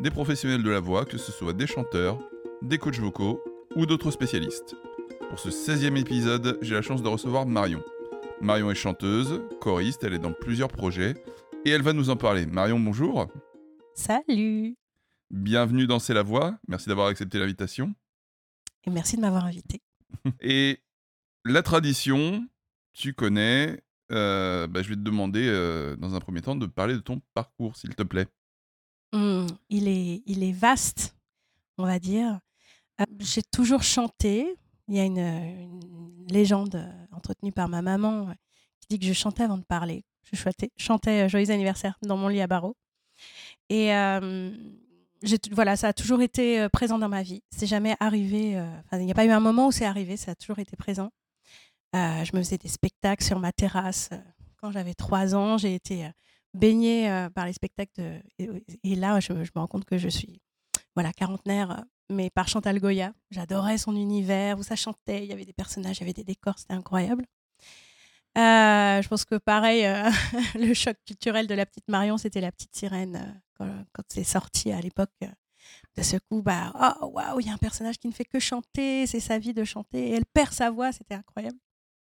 des professionnels de la voix, que ce soit des chanteurs, des coachs vocaux ou d'autres spécialistes. Pour ce 16e épisode, j'ai la chance de recevoir Marion. Marion est chanteuse, choriste, elle est dans plusieurs projets et elle va nous en parler. Marion, bonjour. Salut. Bienvenue dans C'est la voix, merci d'avoir accepté l'invitation. Et merci de m'avoir invité. et la tradition, tu connais, euh, bah, je vais te demander euh, dans un premier temps de parler de ton parcours, s'il te plaît. Mmh, il, est, il est vaste, on va dire. Euh, j'ai toujours chanté. Il y a une, légende entretenue par ma maman qui dit que je chantais avant de parler. Je chantais, Joyeux anniversaire dans mon lit à barreaux. Et voilà, ça a toujours été présent dans ma vie. C'est jamais arrivé. il n'y a pas eu un moment où c'est arrivé. Ça a toujours été présent. Euh, je me faisais des spectacles sur ma terrasse. Euh, quand j'avais trois ans, j'ai été euh, baignée par les spectacles. Et, là, je, me rends compte que je suis voilà, quarantenaire, mais par Chantal Goya. J'adorais son univers, où ça chantait, il y avait des personnages, il y avait des décors, c'était incroyable. je pense que pareil, le choc culturel de la petite Marion, c'était la petite sirène quand, c'est sorti à l'époque. de ce coup, bah, oh waouh, il y a un personnage qui ne fait que chanter, c'est sa vie de chanter, et elle perd sa voix, c'était incroyable.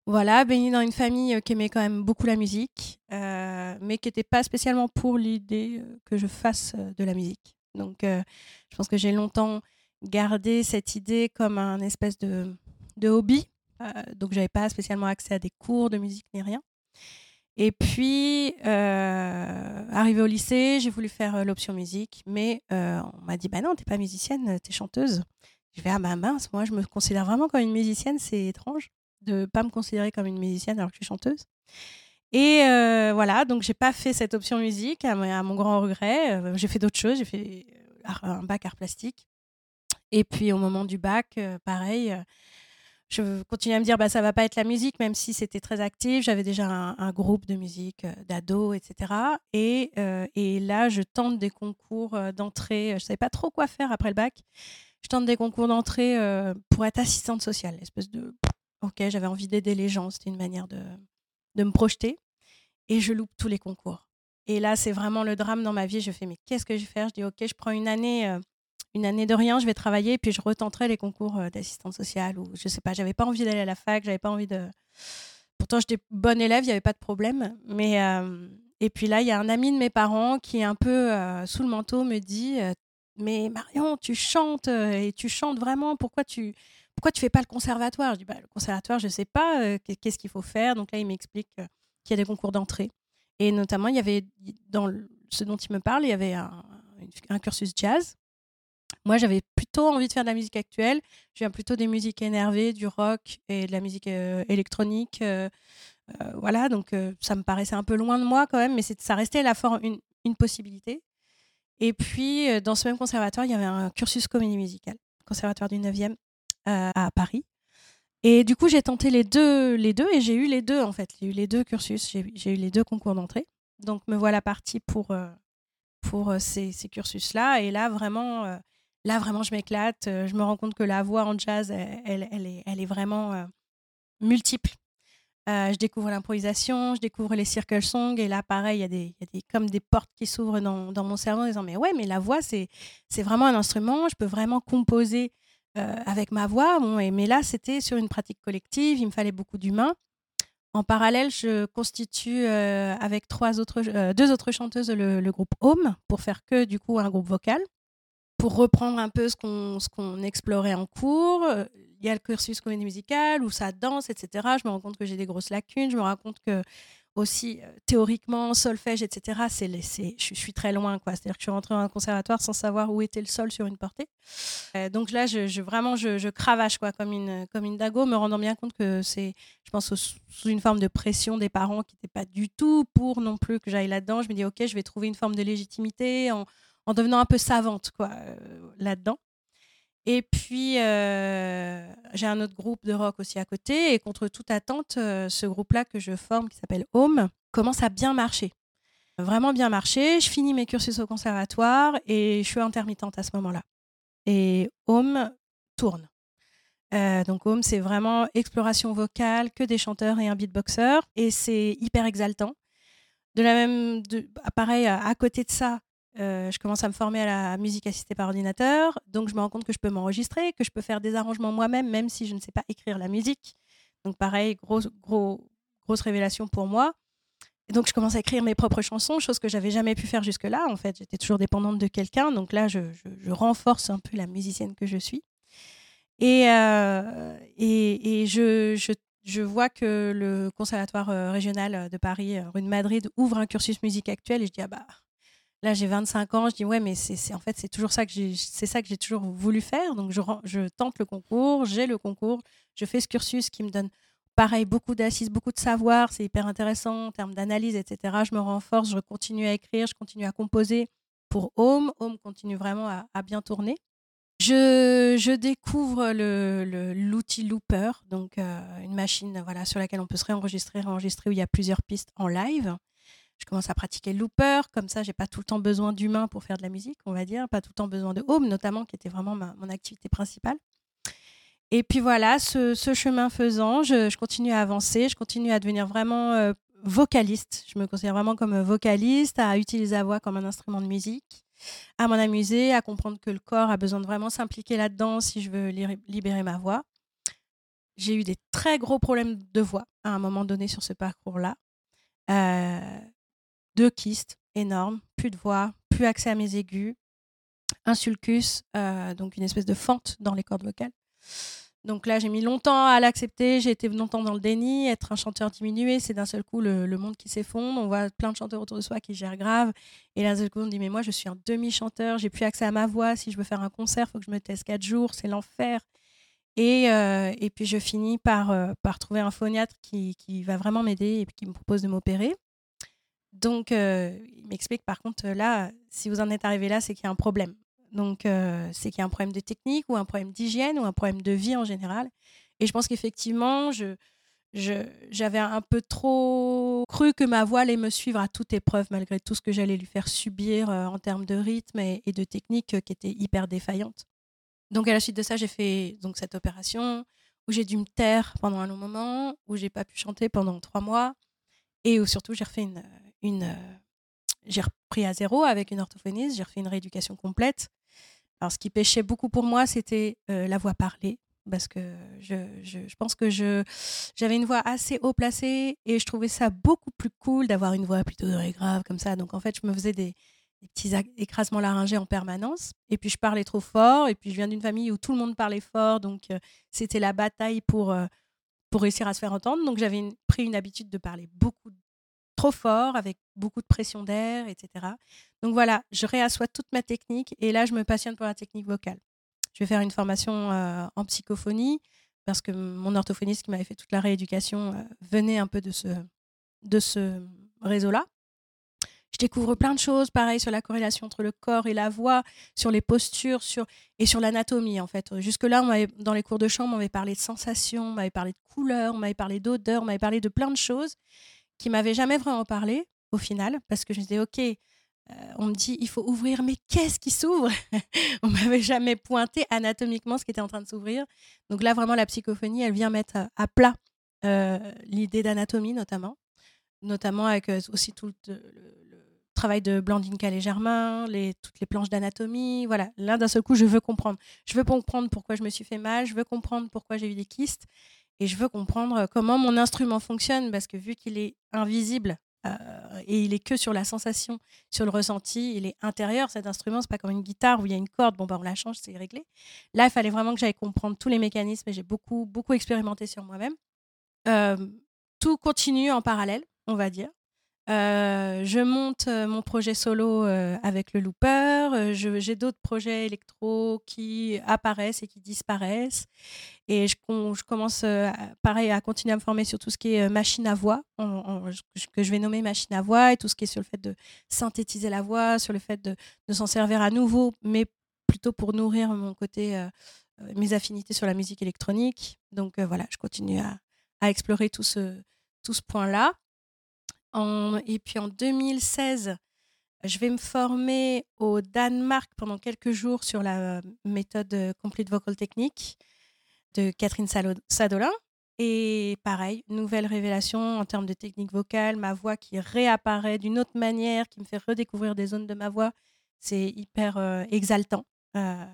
Voilà, baignée dans une famille euh, qui aimait quand même beaucoup la musique, euh, mais qui n'était pas spécialement pour l'idée euh, que je fasse de la musique. Donc, je pense que j'ai longtemps gardé cette idée comme un espèce de, hobby. donc, j'avais pas spécialement accès à des cours de musique ni rien. Et puis, arrivé au lycée, j'ai voulu faire l'option musique, mais on m'a dit bah non, t'es pas musicienne, t'es chanteuse. Je vais ah bah mince, moi je me considère vraiment comme une musicienne, c'est étrange de pas me considérer comme une musicienne alors que je suis chanteuse. Et euh, voilà, donc j'ai pas fait cette option musique à, mon grand regret. Euh, j'ai fait d'autres choses, j'ai fait euh, un bac art plastique. Et puis au moment du bac, pareil, je continuais à me dire bah ça va pas être la musique, même si c'était très actif. J'avais déjà un, groupe de musique d'ados, etc. Et, et, là, je tente des concours d'entrée. Je savais pas trop quoi faire après le bac. Je tente des concours d'entrée pour être assistante sociale, espèce de Ok, j'avais envie d'aider les gens, c'était une manière de, de me projeter. Et je loupe tous les concours. Et là, c'est vraiment le drame dans ma vie. Je fais, mais qu'est-ce que je vais faire? Je dis, ok, je prends une année, euh, une année de rien, je vais travailler, puis je retenterai les concours euh, d'assistante sociale. Ou je sais pas, j'avais pas envie d'aller à la fac, j'avais pas envie de. Pourtant, j'étais bonne élève, il n'y avait pas de problème. Mais, euh, et puis là, il y a un ami de mes parents qui, un peu sous le manteau, me dit Mais Marion, tu chantes et tu chantes vraiment, pourquoi tu pourquoi tu fais pas le conservatoire? Je dis, bah, le conservatoire, je sais pas, euh, qu'est-ce qu'il faut faire? Donc là, il m'explique euh, qu'il y a des concours d'entrée. Et notamment, il y avait, dans ce dont il me parle, il y avait un, cursus jazz. Moi, j'avais plutôt envie de faire de la musique actuelle. Je viens plutôt des musiques énervées, du rock et de la musique euh, électronique. voilà, donc ça me paraissait un peu loin de moi quand même, mais ça restait la forme, une, une possibilité. Et puis, dans ce même conservatoire, il y avait un cursus comédie musicale, conservatoire du 9e, euh, à Paris. Et du coup, j'ai tenté les deux, les deux et j'ai eu les deux en fait. J'ai eu les deux cursus, j'ai eu les deux concours d'entrée. Donc me voilà partie pour, euh, pour euh, ces, ces cursus-là. Et là, vraiment, là, vraiment, je m'éclate. Je me rends compte que la voix en jazz, elle, elle, est, elle est vraiment multiple. je découvre l'improvisation, je découvre les circle songs. Et là, pareil, il y, a des, y a des, comme des portes qui s'ouvrent dans, dans, mon cerveau en disant Mais ouais, mais la voix, c'est vraiment un instrument. Je peux vraiment composer euh, avec ma voix. mais là, c'était sur une pratique collective, il me fallait beaucoup d'humains. En parallèle, je constitue euh, avec trois autres, euh, deux autres chanteuses le, groupe Home pour faire que du coup un groupe vocal. Pour reprendre un peu ce qu'on, qu'on explorait en cours, il y a le cursus comédie musicale où ça danse, etc. Je me rends compte que j'ai des grosses lacunes. Je me rends compte que aussi euh, théoriquement, solfège, etc. C'est, je, suis très loin, quoi. C'est-à-dire que je suis rentrée dans un conservatoire sans savoir où était le sol sur une portée. Euh, donc là, je, vraiment, je, cravache, quoi, comme une, comme une dago, me rendant bien compte que c'est, je pense, sous une forme de pression des parents qui n'étaient pas du tout pour non plus que j'aille là-dedans. Je me dis, ok, je vais trouver une forme de légitimité en, en devenant un peu savante quoi là-dedans. Et puis, j'ai un autre groupe de rock aussi à côté. Et contre toute attente, ce groupe-là que je forme, qui s'appelle Home, commence à bien marcher. Vraiment bien marcher. Je finis mes cursus au conservatoire et je suis intermittente à ce moment-là. Et Home tourne. donc Home, c'est vraiment exploration vocale, que des chanteurs et un beatboxer. Et c'est hyper exaltant. De la même, pareil, à côté de ça, euh, je commence à me former à la musique assistée par ordinateur. Donc, je me rends compte que je peux m'enregistrer, que je peux faire des arrangements moi-même, même si je ne sais pas écrire la musique. Donc, pareil, grosse, gros, grosse révélation pour moi. Et donc, je commence à écrire mes propres chansons, chose que j'avais jamais pu faire jusque-là. En fait, j'étais toujours dépendante de quelqu'un. Donc là, je, renforce un peu la musicienne que je suis. Et, euh, je, vois que le Conservatoire euh, régional de Paris, rue de Madrid, ouvre un cursus musique actuelle. Et je dis, ah bah, Là, j'ai 25 ans, je dis ouais, mais c'est en fait c'est toujours ça que c'est ça que j'ai toujours voulu faire. Donc je, tente le concours, j'ai le concours, je fais ce cursus qui me donne pareil beaucoup d'assises, beaucoup de savoir, c'est hyper intéressant en termes d'analyse, etc. Je me renforce, je continue à écrire, je continue à composer pour Home. Home continue vraiment à, bien tourner. Je, découvre l'outil Looper, donc euh, une machine voilà, sur laquelle on peut se réenregistrer, enregistrer où il y a plusieurs pistes en live je commence à pratiquer le looper. Comme ça, j'ai pas tout le temps besoin d'humain pour faire de la musique, on va dire. Pas tout le temps besoin de home, notamment, qui était vraiment mon activité principale. Et puis voilà, ce, chemin faisant, je, continue à avancer, je continue à devenir vraiment euh, vocaliste. Je me considère vraiment comme vocaliste, à utiliser la voix comme un instrument de musique, à m'en amuser, à comprendre que le corps a besoin de vraiment s'impliquer là-dedans si je veux libérer ma voix. J'ai eu des très gros problèmes de voix à un moment donné sur ce parcours-là. Euh, deux kystes énormes, plus de voix, plus accès à mes aigus, un sulcus, euh, donc une espèce de fente dans les cordes vocales. Donc là, j'ai mis longtemps à l'accepter, j'ai été longtemps dans le déni, être un chanteur diminué, c'est d'un seul coup le, monde qui s'effondre, on voit plein de chanteurs autour de soi qui gèrent grave, et d'un seul coup on dit mais moi je suis un demi-chanteur, j'ai plus accès à ma voix, si je veux faire un concert, il faut que je me teste quatre jours, c'est l'enfer. Et, euh, puis je finis par, euh, par trouver un phoniatre qui va vraiment m'aider et qui me propose de m'opérer. Donc, euh, il m'explique par contre, là, si vous en êtes arrivé là, c'est qu'il y a un problème. Donc, euh, c'est qu'il y a un problème de technique ou un problème d'hygiène ou un problème de vie en général. Et je pense qu'effectivement, je, j'avais un peu trop cru que ma voix allait me suivre à toute épreuve, malgré tout ce que j'allais lui faire subir euh, en termes de rythme et, de technique qui était hyper défaillante. Donc, à la suite de ça, j'ai fait donc, cette opération où j'ai dû me taire pendant un long moment, où j'ai pas pu chanter pendant trois mois et où surtout j'ai refait une, une. Euh, j'ai repris à zéro avec une orthophoniste, j'ai refait une rééducation complète. Alors, ce qui pêchait beaucoup pour moi, c'était euh, la voix parlée, parce que je, je, pense que je, j'avais une voix assez haut placée et je trouvais ça beaucoup plus cool d'avoir une voix plutôt grave comme ça. Donc, en fait, je me faisais des, petits écrasements laryngés en permanence. Et puis, je parlais trop fort. Et puis, je viens d'une famille où tout le monde parlait fort. Donc, euh, c'était la bataille pour, pour réussir à se faire entendre. Donc, j'avais pris une habitude de parler beaucoup trop fort, avec beaucoup de pression d'air, etc. Donc voilà, je réassois toute ma technique et là, je me passionne pour la technique vocale. Je vais faire une formation euh, en psychophonie parce que mon orthophoniste qui m'avait fait toute la rééducation euh, venait un peu de ce, de ce réseau-là. Je découvre plein de choses, pareil, sur la corrélation entre le corps et la voix, sur les postures sur, et sur l'anatomie, en fait. Jusque-là, dans les cours de chant, on m'avait parlé de sensations, on m'avait parlé de couleurs, on m'avait parlé d'odeurs, on m'avait parlé de plein de choses qui m'avait jamais vraiment parlé au final, parce que je me disais, OK, euh, on me dit, il faut ouvrir, mais qu'est-ce qui s'ouvre? On m'avait jamais pointé anatomiquement ce qui était en train de s'ouvrir. Donc là, vraiment, la psychophonie, elle vient mettre à, plat euh, l'idée d'anatomie, notamment, notamment avec euh, aussi tout le, travail de Blandine Calais-Germain, les, toutes les planches d'anatomie. Voilà, là, d'un seul coup, je veux comprendre. Je veux comprendre pourquoi je me suis fait mal, je veux comprendre pourquoi j'ai eu des kystes et je veux comprendre comment mon instrument fonctionne parce que vu qu'il est invisible euh, et il est que sur la sensation, sur le ressenti, il est intérieur cet instrument, c'est pas comme une guitare où il y a une corde, bon bah on la change, c'est réglé. Là, il fallait vraiment que j'aille comprendre tous les mécanismes et j'ai beaucoup beaucoup expérimenté sur moi-même. Euh, tout continue en parallèle, on va dire. Euh, je monte euh, mon projet solo euh, avec le looper. J'ai d'autres projets électro qui apparaissent et qui disparaissent. Et je, commence, pareil, à continuer à me former sur tout ce qui est machine à voix, que je vais nommer machine à voix, et tout ce qui est sur le fait de synthétiser la voix, sur le fait de, s'en servir à nouveau, mais plutôt pour nourrir mon côté, mes affinités sur la musique électronique. Donc voilà, je continue à, explorer tout ce point-là et puis en 2016, je vais me former au Danemark pendant quelques jours sur la méthode euh, Complete Vocal Technique de Catherine Sadolin. Et pareil, nouvelle révélation en termes de technique vocale, ma voix qui réapparaît d'une autre manière, qui me fait redécouvrir des zones de ma voix. C'est hyper euh, exaltant euh,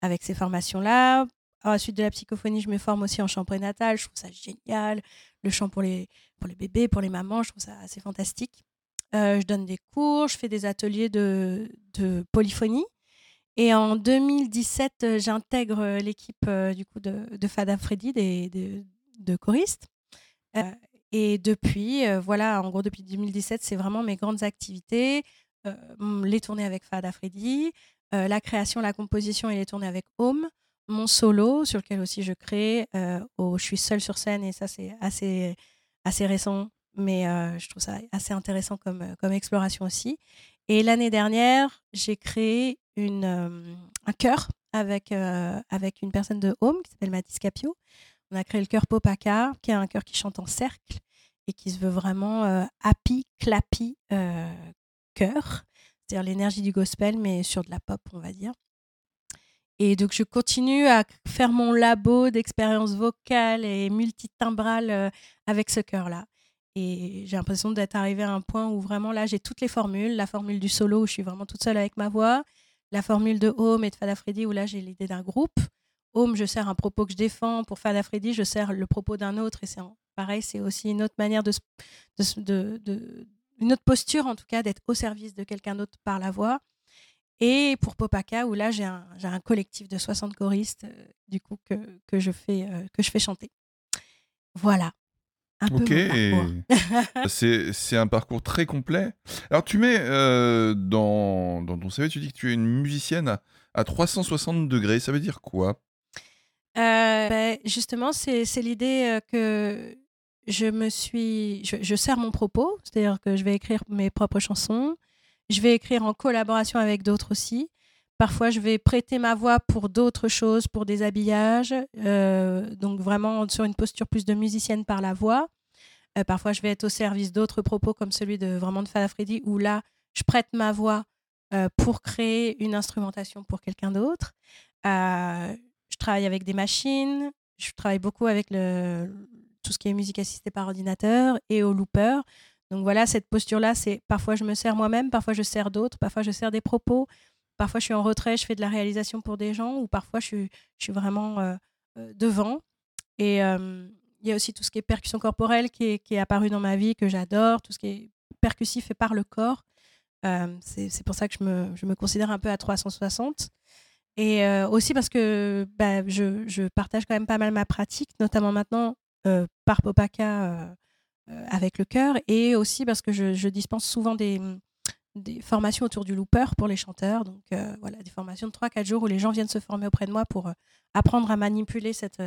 avec ces formations-là. À la suite de la psychophonie, je me forme aussi en chant prénatal. Je trouve ça génial. Le chant pour les, pour les bébés, pour les mamans, je trouve ça assez fantastique. Euh, je donne des cours, je fais des ateliers de, de polyphonie. Et en 2017, euh, j'intègre euh, l'équipe du coup de, de Fada Freddy, des, de, de choristes. et depuis, voilà, en gros, depuis 2017, c'est vraiment mes grandes activités. les tournées avec Fada Freddy, la création, la composition et les tournées avec Home mon solo sur lequel aussi je crée. Euh, je suis seule sur scène et ça c'est assez, assez récent, mais euh, je trouve ça assez intéressant comme, euh, comme exploration aussi. Et l'année dernière, j'ai créé une, un chœur avec, avec une personne de Home qui s'appelle Mathis Capio. On a créé le chœur Popaka, qui est un chœur qui chante en cercle et qui se veut vraiment happy, clappy chœur, c'est-à-dire l'énergie du gospel, mais sur de la pop, on va dire. Et donc, je continue à faire mon labo d'expérience vocale et multitimbrale euh, avec ce cœur-là. Et j'ai l'impression d'être arrivée à un point où vraiment là, j'ai toutes les formules. La formule du solo où je suis vraiment toute seule avec ma voix. La formule de Home et de Fada Freddy où là, j'ai l'idée d'un groupe. Home, je sers un propos que je défends. Pour Fada Freddy, je sers le propos d'un autre. Et c'est pareil, c'est aussi une autre manière de, une autre posture en tout cas d'être au service de quelqu'un d'autre par la voix. Et pour Popaka, où là, j'ai un, un, collectif de 60 choristes, euh, du coup, que, que, je fais, euh, que je fais chanter. Voilà. Un ok, c'est un parcours très complet. Alors, tu mets euh, dans, dans, ton CV, tu dis que tu es une musicienne à, à 360 degrés. Ça veut dire quoi? Ben, Justement, c'est l'idée que je me suis. Je, je sers mon propos, c'est-à-dire que je vais écrire mes propres chansons. Je vais écrire en collaboration avec d'autres aussi. Parfois, je vais prêter ma voix pour d'autres choses, pour des habillages, euh, donc vraiment sur une posture plus de musicienne par la voix. Euh, parfois, je vais être au service d'autres propos comme celui de vraiment de Fada où là, je prête ma voix euh, pour créer une instrumentation pour quelqu'un d'autre. je travaille avec des machines, je travaille beaucoup avec tout ce qui est musique assistée par ordinateur et au looper. Donc voilà, cette posture-là, c'est parfois je me sers moi-même, parfois je sers d'autres, parfois je sers des propos, parfois je suis en retrait, je fais de la réalisation pour des gens, ou parfois je suis, vraiment euh, euh, devant. Et il y a aussi tout ce qui est percussion corporelle qui est, apparu dans ma vie, que j'adore, tout ce qui est percussif et par le corps. c'est pour ça que je me, considère un peu à 360. Et aussi parce que bah, je, je, partage quand même pas mal ma pratique, notamment maintenant par Popaka euh, avec le chœur et aussi parce que je, dispense souvent des, formations autour du looper pour les chanteurs. Donc euh, voilà, des formations de 3-4 jours où les gens viennent se former auprès de moi pour euh, apprendre à manipuler cet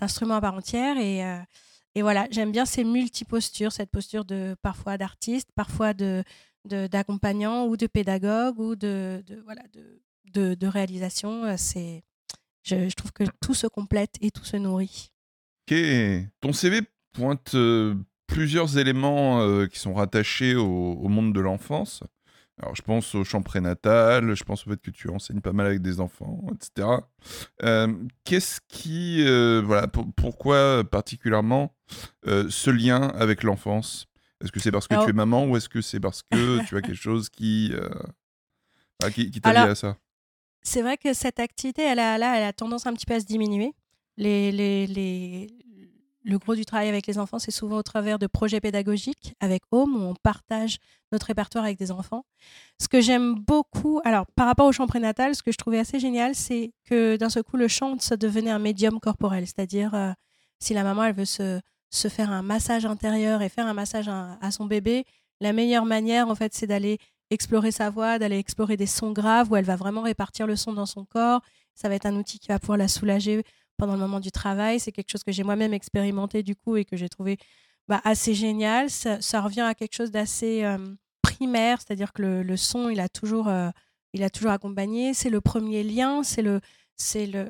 instrument à part entière. Et, voilà, j'aime bien ces multi-postures, cette posture de parfois d'artiste, parfois de d'accompagnant ou de pédagogue ou de, voilà de, de, réalisation. C'est je, trouve que tout se complète et tout se nourrit. Ok, ton CV pointe plusieurs éléments euh, qui sont rattachés au, monde de l'enfance. Alors, je pense au champ prénatal, je pense au fait que tu enseignes pas mal avec des enfants, etc. Euh, qu'est-ce qui. Euh, voilà, pourquoi particulièrement ce lien avec l'enfance? Est-ce que c'est parce que tu es maman ou est-ce que c'est parce que tu as quelque chose qui, qui, qui t'a lié à ça? C'est vrai que cette activité, elle a, là, elle a tendance un petit peu à se diminuer. Les, les, les, le gros du travail avec les enfants, c'est souvent au travers de projets pédagogiques avec Home, où on partage notre répertoire avec des enfants. Ce que j'aime beaucoup, alors par rapport au chant prénatal, ce que je trouvais assez génial, c'est que d'un seul coup, le chant, ça devenait un médium corporel. C'est-à-dire, euh, si la maman, elle veut se, se, faire un massage intérieur et faire un massage à, son bébé, la meilleure manière, en fait, c'est d'aller explorer sa voix, d'aller explorer des sons graves où elle va vraiment répartir le son dans son corps. Ça va être un outil qui va pouvoir la soulager pendant le moment du travail. C'est quelque chose que j'ai moi-même expérimenté du coup et que j'ai trouvé bah, assez génial. Ça, revient à quelque chose d'assez primaire, c'est-à-dire que le, son, il a toujours, euh, il a toujours accompagné. C'est le premier lien, c'est le, c'est le,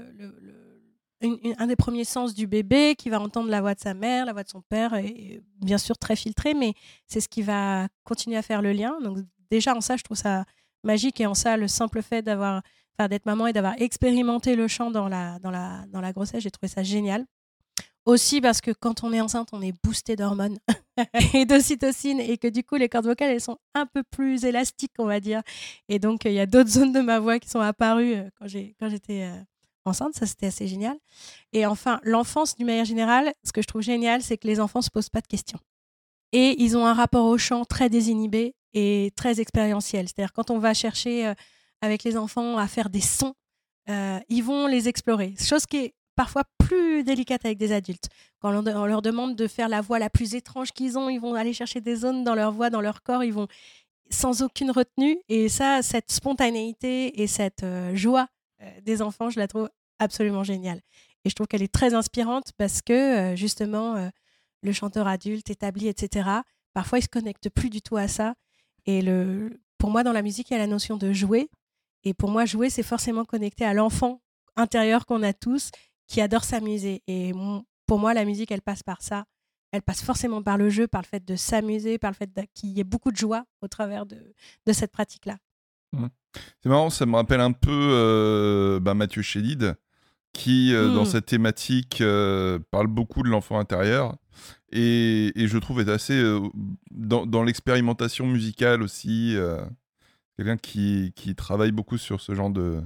un des premiers sens du bébé qui va entendre la voix de sa mère, la voix de son père, et, bien sûr très filtré, mais c'est ce qui va continuer à faire le lien. Donc déjà en ça, je trouve ça magique et en ça, le simple fait d'avoir, d'être maman et d'avoir expérimenté le chant dans la, dans la, dans la grossesse, j'ai trouvé ça génial. Aussi parce que quand on est enceinte, on est boosté d'hormones et d'ocytocine et que du coup, les cordes vocales, elles sont un peu plus élastiques, on va dire. Et donc, il y a d'autres zones de ma voix qui sont apparues euh, quand j'étais euh, enceinte. Ça, c'était assez génial. Et enfin, l'enfance, d'une manière générale, ce que je trouve génial, c'est que les enfants se posent pas de questions. Et ils ont un rapport au chant très désinhibé et très expérientiel. C'est-à-dire, quand on va chercher euh, avec les enfants à faire des sons, ils vont les explorer. Chose qui est parfois plus délicate avec des adultes. Quand on leur demande de faire la voix la plus étrange qu'ils ont, ils vont aller chercher des zones dans leur voix, dans leur corps, ils vont sans aucune retenue. Et ça, cette spontanéité et cette euh, joie euh, des enfants, je la trouve absolument géniale. Et je trouve qu'elle est très inspirante parce que euh, justement, le chanteur adulte établi, etc., parfois il se connecte plus du tout à ça. Et le, pour moi, dans la musique, il y a la notion de jouer. Et pour moi, jouer, c'est forcément connecté à l'enfant intérieur qu'on a tous qui adore s'amuser. Et pour moi, la musique, elle passe par ça. Elle passe forcément par le jeu, par le fait de s'amuser, par le fait qu'il y ait beaucoup de joie au travers de, de cette pratique-là. Mmh. C'est marrant, ça me rappelle un peu euh, bah, Mathieu Chédid, qui, euh, dans mmh. cette thématique, euh, parle beaucoup de l'enfant intérieur. Et, et, je trouve est assez dans, dans l'expérimentation musicale aussi. Quelqu'un qui, qui, travaille beaucoup sur ce genre de,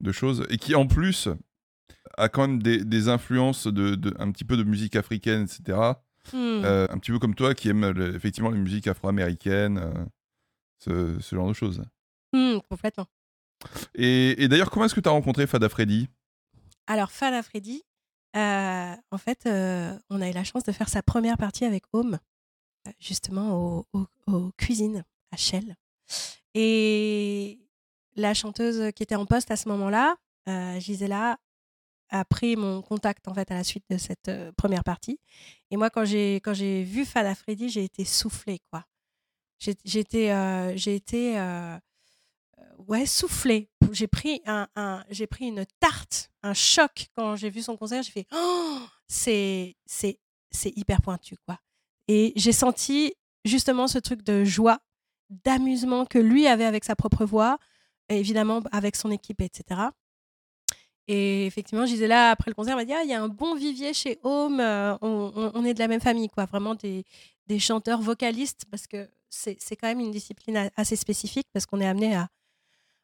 de choses. Et qui, en plus, a quand même des, influences de, un petit peu de musique africaine, etc. Hmm. Euh, un petit peu comme toi qui aime effectivement les musiques afro-américaines, euh, ce, genre de choses. Hmm, complètement. Et, d'ailleurs, comment est-ce que tu as rencontré Fada Freddy? Alors, Fada Freddy, euh, en fait, on a eu la chance de faire sa première partie avec Home, justement aux cuisines à Shell. Et la chanteuse qui était en poste à ce moment-là, Gisela, a pris mon contact en fait à la suite de cette première partie. Et moi, quand j'ai quand j'ai vu Fada Freddy, j'ai été soufflée quoi. J'ai été j'ai été ouais soufflée. J'ai pris un j'ai pris une tarte, un choc quand j'ai vu son concert. J'ai fait oh, c'est c'est c'est hyper pointu quoi. Et j'ai senti justement ce truc de joie, d'amusement que lui avait avec sa propre voix, et évidemment avec son équipe, etc. Et effectivement, là, après le concert, on m'a dit ah, il y a un bon vivier chez Home, euh, on, est de la même famille, quoi. Vraiment des, chanteurs vocalistes, parce que c'est quand même une discipline assez spécifique, parce qu'on est amené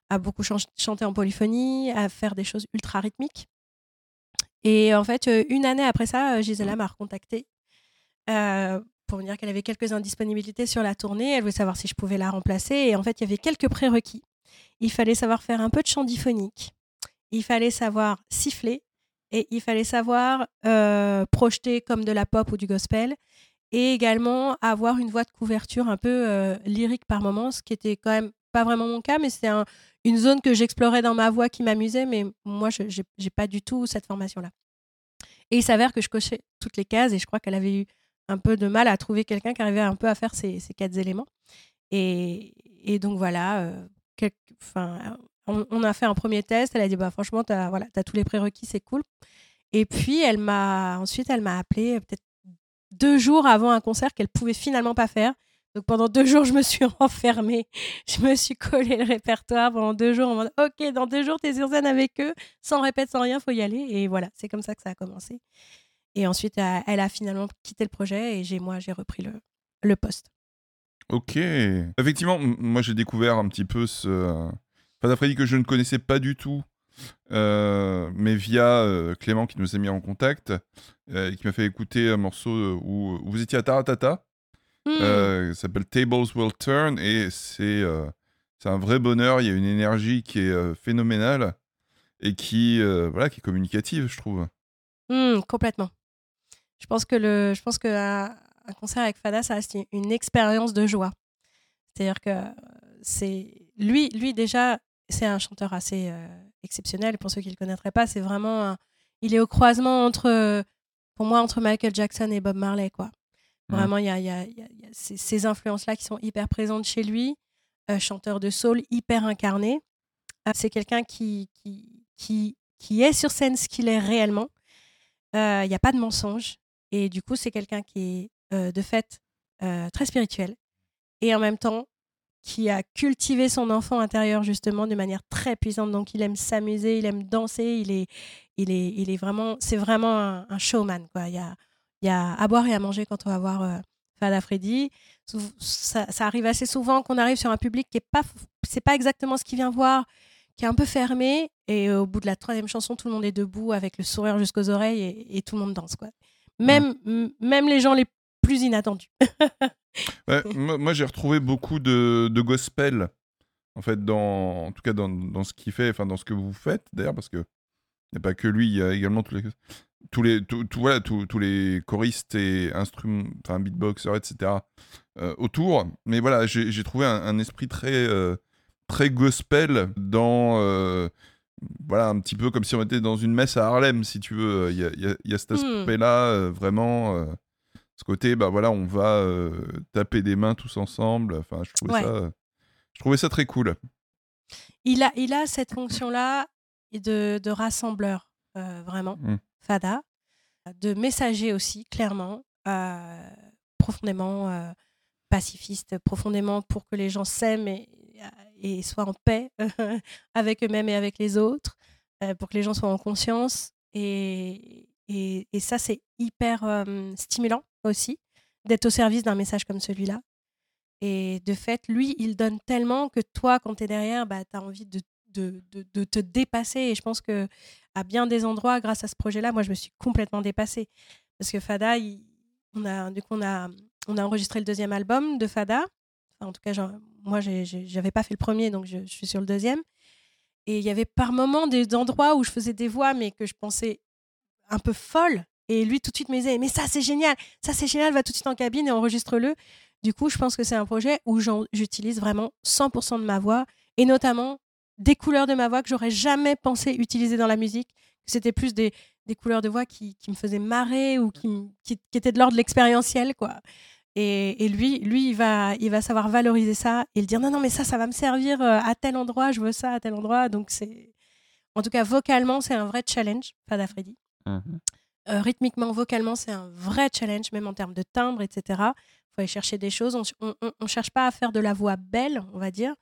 à, beaucoup chanter en polyphonie, à faire des choses ultra rythmiques. Et en fait, euh, une année après ça, euh, Gisela m'a recontacté pour me dire qu'elle avait quelques indisponibilités sur la tournée. Elle voulait savoir si je pouvais la remplacer. Et en fait, il y avait quelques prérequis. Il fallait savoir faire un peu de chant diphonique il fallait savoir siffler et il fallait savoir euh, projeter comme de la pop ou du gospel et également avoir une voix de couverture un peu euh, lyrique par moments, ce qui était quand même pas vraiment mon cas, mais c'est une zone que j'explorais dans ma voix qui m'amusait, mais moi, je n'ai pas du tout cette formation-là. Et il s'avère que je cochais toutes les cases et je crois qu'elle avait eu un peu de mal à trouver quelqu'un qui arrivait un peu à faire ces, quatre éléments. Et, donc voilà, euh, on, a fait un premier test. Elle a dit bah franchement, tu as, voilà, tous les prérequis, c'est cool. Et puis elle m'a ensuite elle m'a appelé euh, peut-être deux jours avant un concert qu'elle pouvait finalement pas faire. Donc pendant deux jours, je me suis renfermée. Je me suis collé le répertoire pendant deux jours en mode OK, dans deux jours, tu es sur scène avec eux, sans répète, sans rien, faut y aller. Et voilà, c'est comme ça que ça a commencé. Et ensuite, elle a finalement quitté le projet et j'ai moi, j'ai repris le, le poste. Ok. Effectivement, moi j'ai découvert un petit peu ce, Fada Freddy que je ne connaissais pas du tout, euh, mais via euh, Clément qui nous a mis en contact, euh, et qui m'a fait écouter un morceau où, vous étiez à Taratata, mmh. s'appelle Tables Will Turn, et c'est c'est un vrai bonheur, il y a une énergie qui est phénoménale, et qui, voilà, qui est communicative, je trouve. Mmh, complètement. Je pense que, le, je pense que un concert avec Fada, ça reste une expérience de joie. C'est-à-dire que c'est lui, lui déjà, c'est un chanteur assez exceptionnel. Pour ceux qui ne le connaîtraient pas, c'est vraiment, il est au croisement entre, pour moi, entre Michael Jackson et Bob Marley, quoi. Vraiment, il y a, y a, ces, influences-là qui sont hyper présentes chez lui. chanteur de soul, hyper incarné. c'est quelqu'un qui, qui, qui, qui est sur scène ce qu'il est réellement. Il n'y a pas de mensonge. Et du coup, c'est quelqu'un qui est de fait très spirituel. Et en même temps, qui a cultivé son enfant intérieur justement de manière très puissante. Donc il aime s'amuser, il aime danser, il est, il est, il est vraiment, c'est vraiment un, showman quoi. Il y a, à boire et à manger quand on va voir euh, Fada Freddy. Ça, arrive assez souvent qu'on arrive sur un public qui est pas, c'est pas exactement ce qu'il vient voir, qui est un peu fermé. Et au bout de la troisième chanson, tout le monde est debout avec le sourire jusqu'aux oreilles et, tout le monde danse quoi. Même, même les gens les plus inattendus. moi, j'ai retrouvé beaucoup de, de, gospel, en fait, dans, en tout cas dans, dans ce qu'il fait, enfin dans ce que vous faites, d'ailleurs, parce que il n'y a pas que lui, il y a également tous les, tous les, tout, voilà, tous, tous les choristes et instruments, enfin beatboxers, etc. Euh, autour. Mais voilà, j'ai trouvé un, esprit très, euh, très gospel dans. Euh, voilà, un petit peu comme si on était dans une messe à Harlem, si tu veux. Il y a, y a, cet hmm. aspect-là, vraiment ce côté, bah voilà, on va euh, taper des mains tous ensemble. Enfin, je trouvais, ça, je trouvais ça très cool. Il a, il a cette fonction-là de, de rassembleur, euh, vraiment, mmh. Fada, de messager aussi, clairement, euh, profondément pacifiste, profondément pour que les gens s'aiment et, et, soient en paix avec eux-mêmes et avec les autres, pour que les gens soient en conscience. Et, et, ça, c'est hyper stimulant aussi, d'être au service d'un message comme celui-là. Et de fait, lui, il donne tellement que toi, quand tu es derrière, bah, tu as envie de, de, de, te dépasser. Et je pense que à bien des endroits, grâce à ce projet-là, moi, je me suis complètement dépassée. Parce que Fada, on, a, du coup, on, a, on a enregistré le deuxième album de Fada. en tout cas, moi, j'avais pas fait le premier, donc je, je, suis sur le deuxième. Et il y avait par moments des endroits où je faisais des voix, mais que je pensais un peu folles. Et lui, tout de suite, me disait Mais ça, c'est génial, ça, c'est génial, va tout de suite en cabine et enregistre-le. Du coup, je pense que c'est un projet où j'utilise vraiment 100% de ma voix et notamment des couleurs de ma voix que j'aurais jamais pensé utiliser dans la musique. C'était plus des, des, couleurs de voix qui, qui, me faisaient marrer ou qui, qui, étaient de l'ordre de l'expérientiel, quoi. Et, et, lui, lui il, va, il va savoir valoriser ça et le dire non, non, mais ça, ça va me servir euh, à tel endroit, je veux ça à tel endroit. Donc, c'est. En tout cas, vocalement, c'est un vrai challenge, Fada Freddy. Euh, rythmiquement, vocalement, c'est un vrai challenge, même en termes de timbre, etc. Il faut aller chercher des choses. On ne cherche pas à faire de la voix belle, on va dire.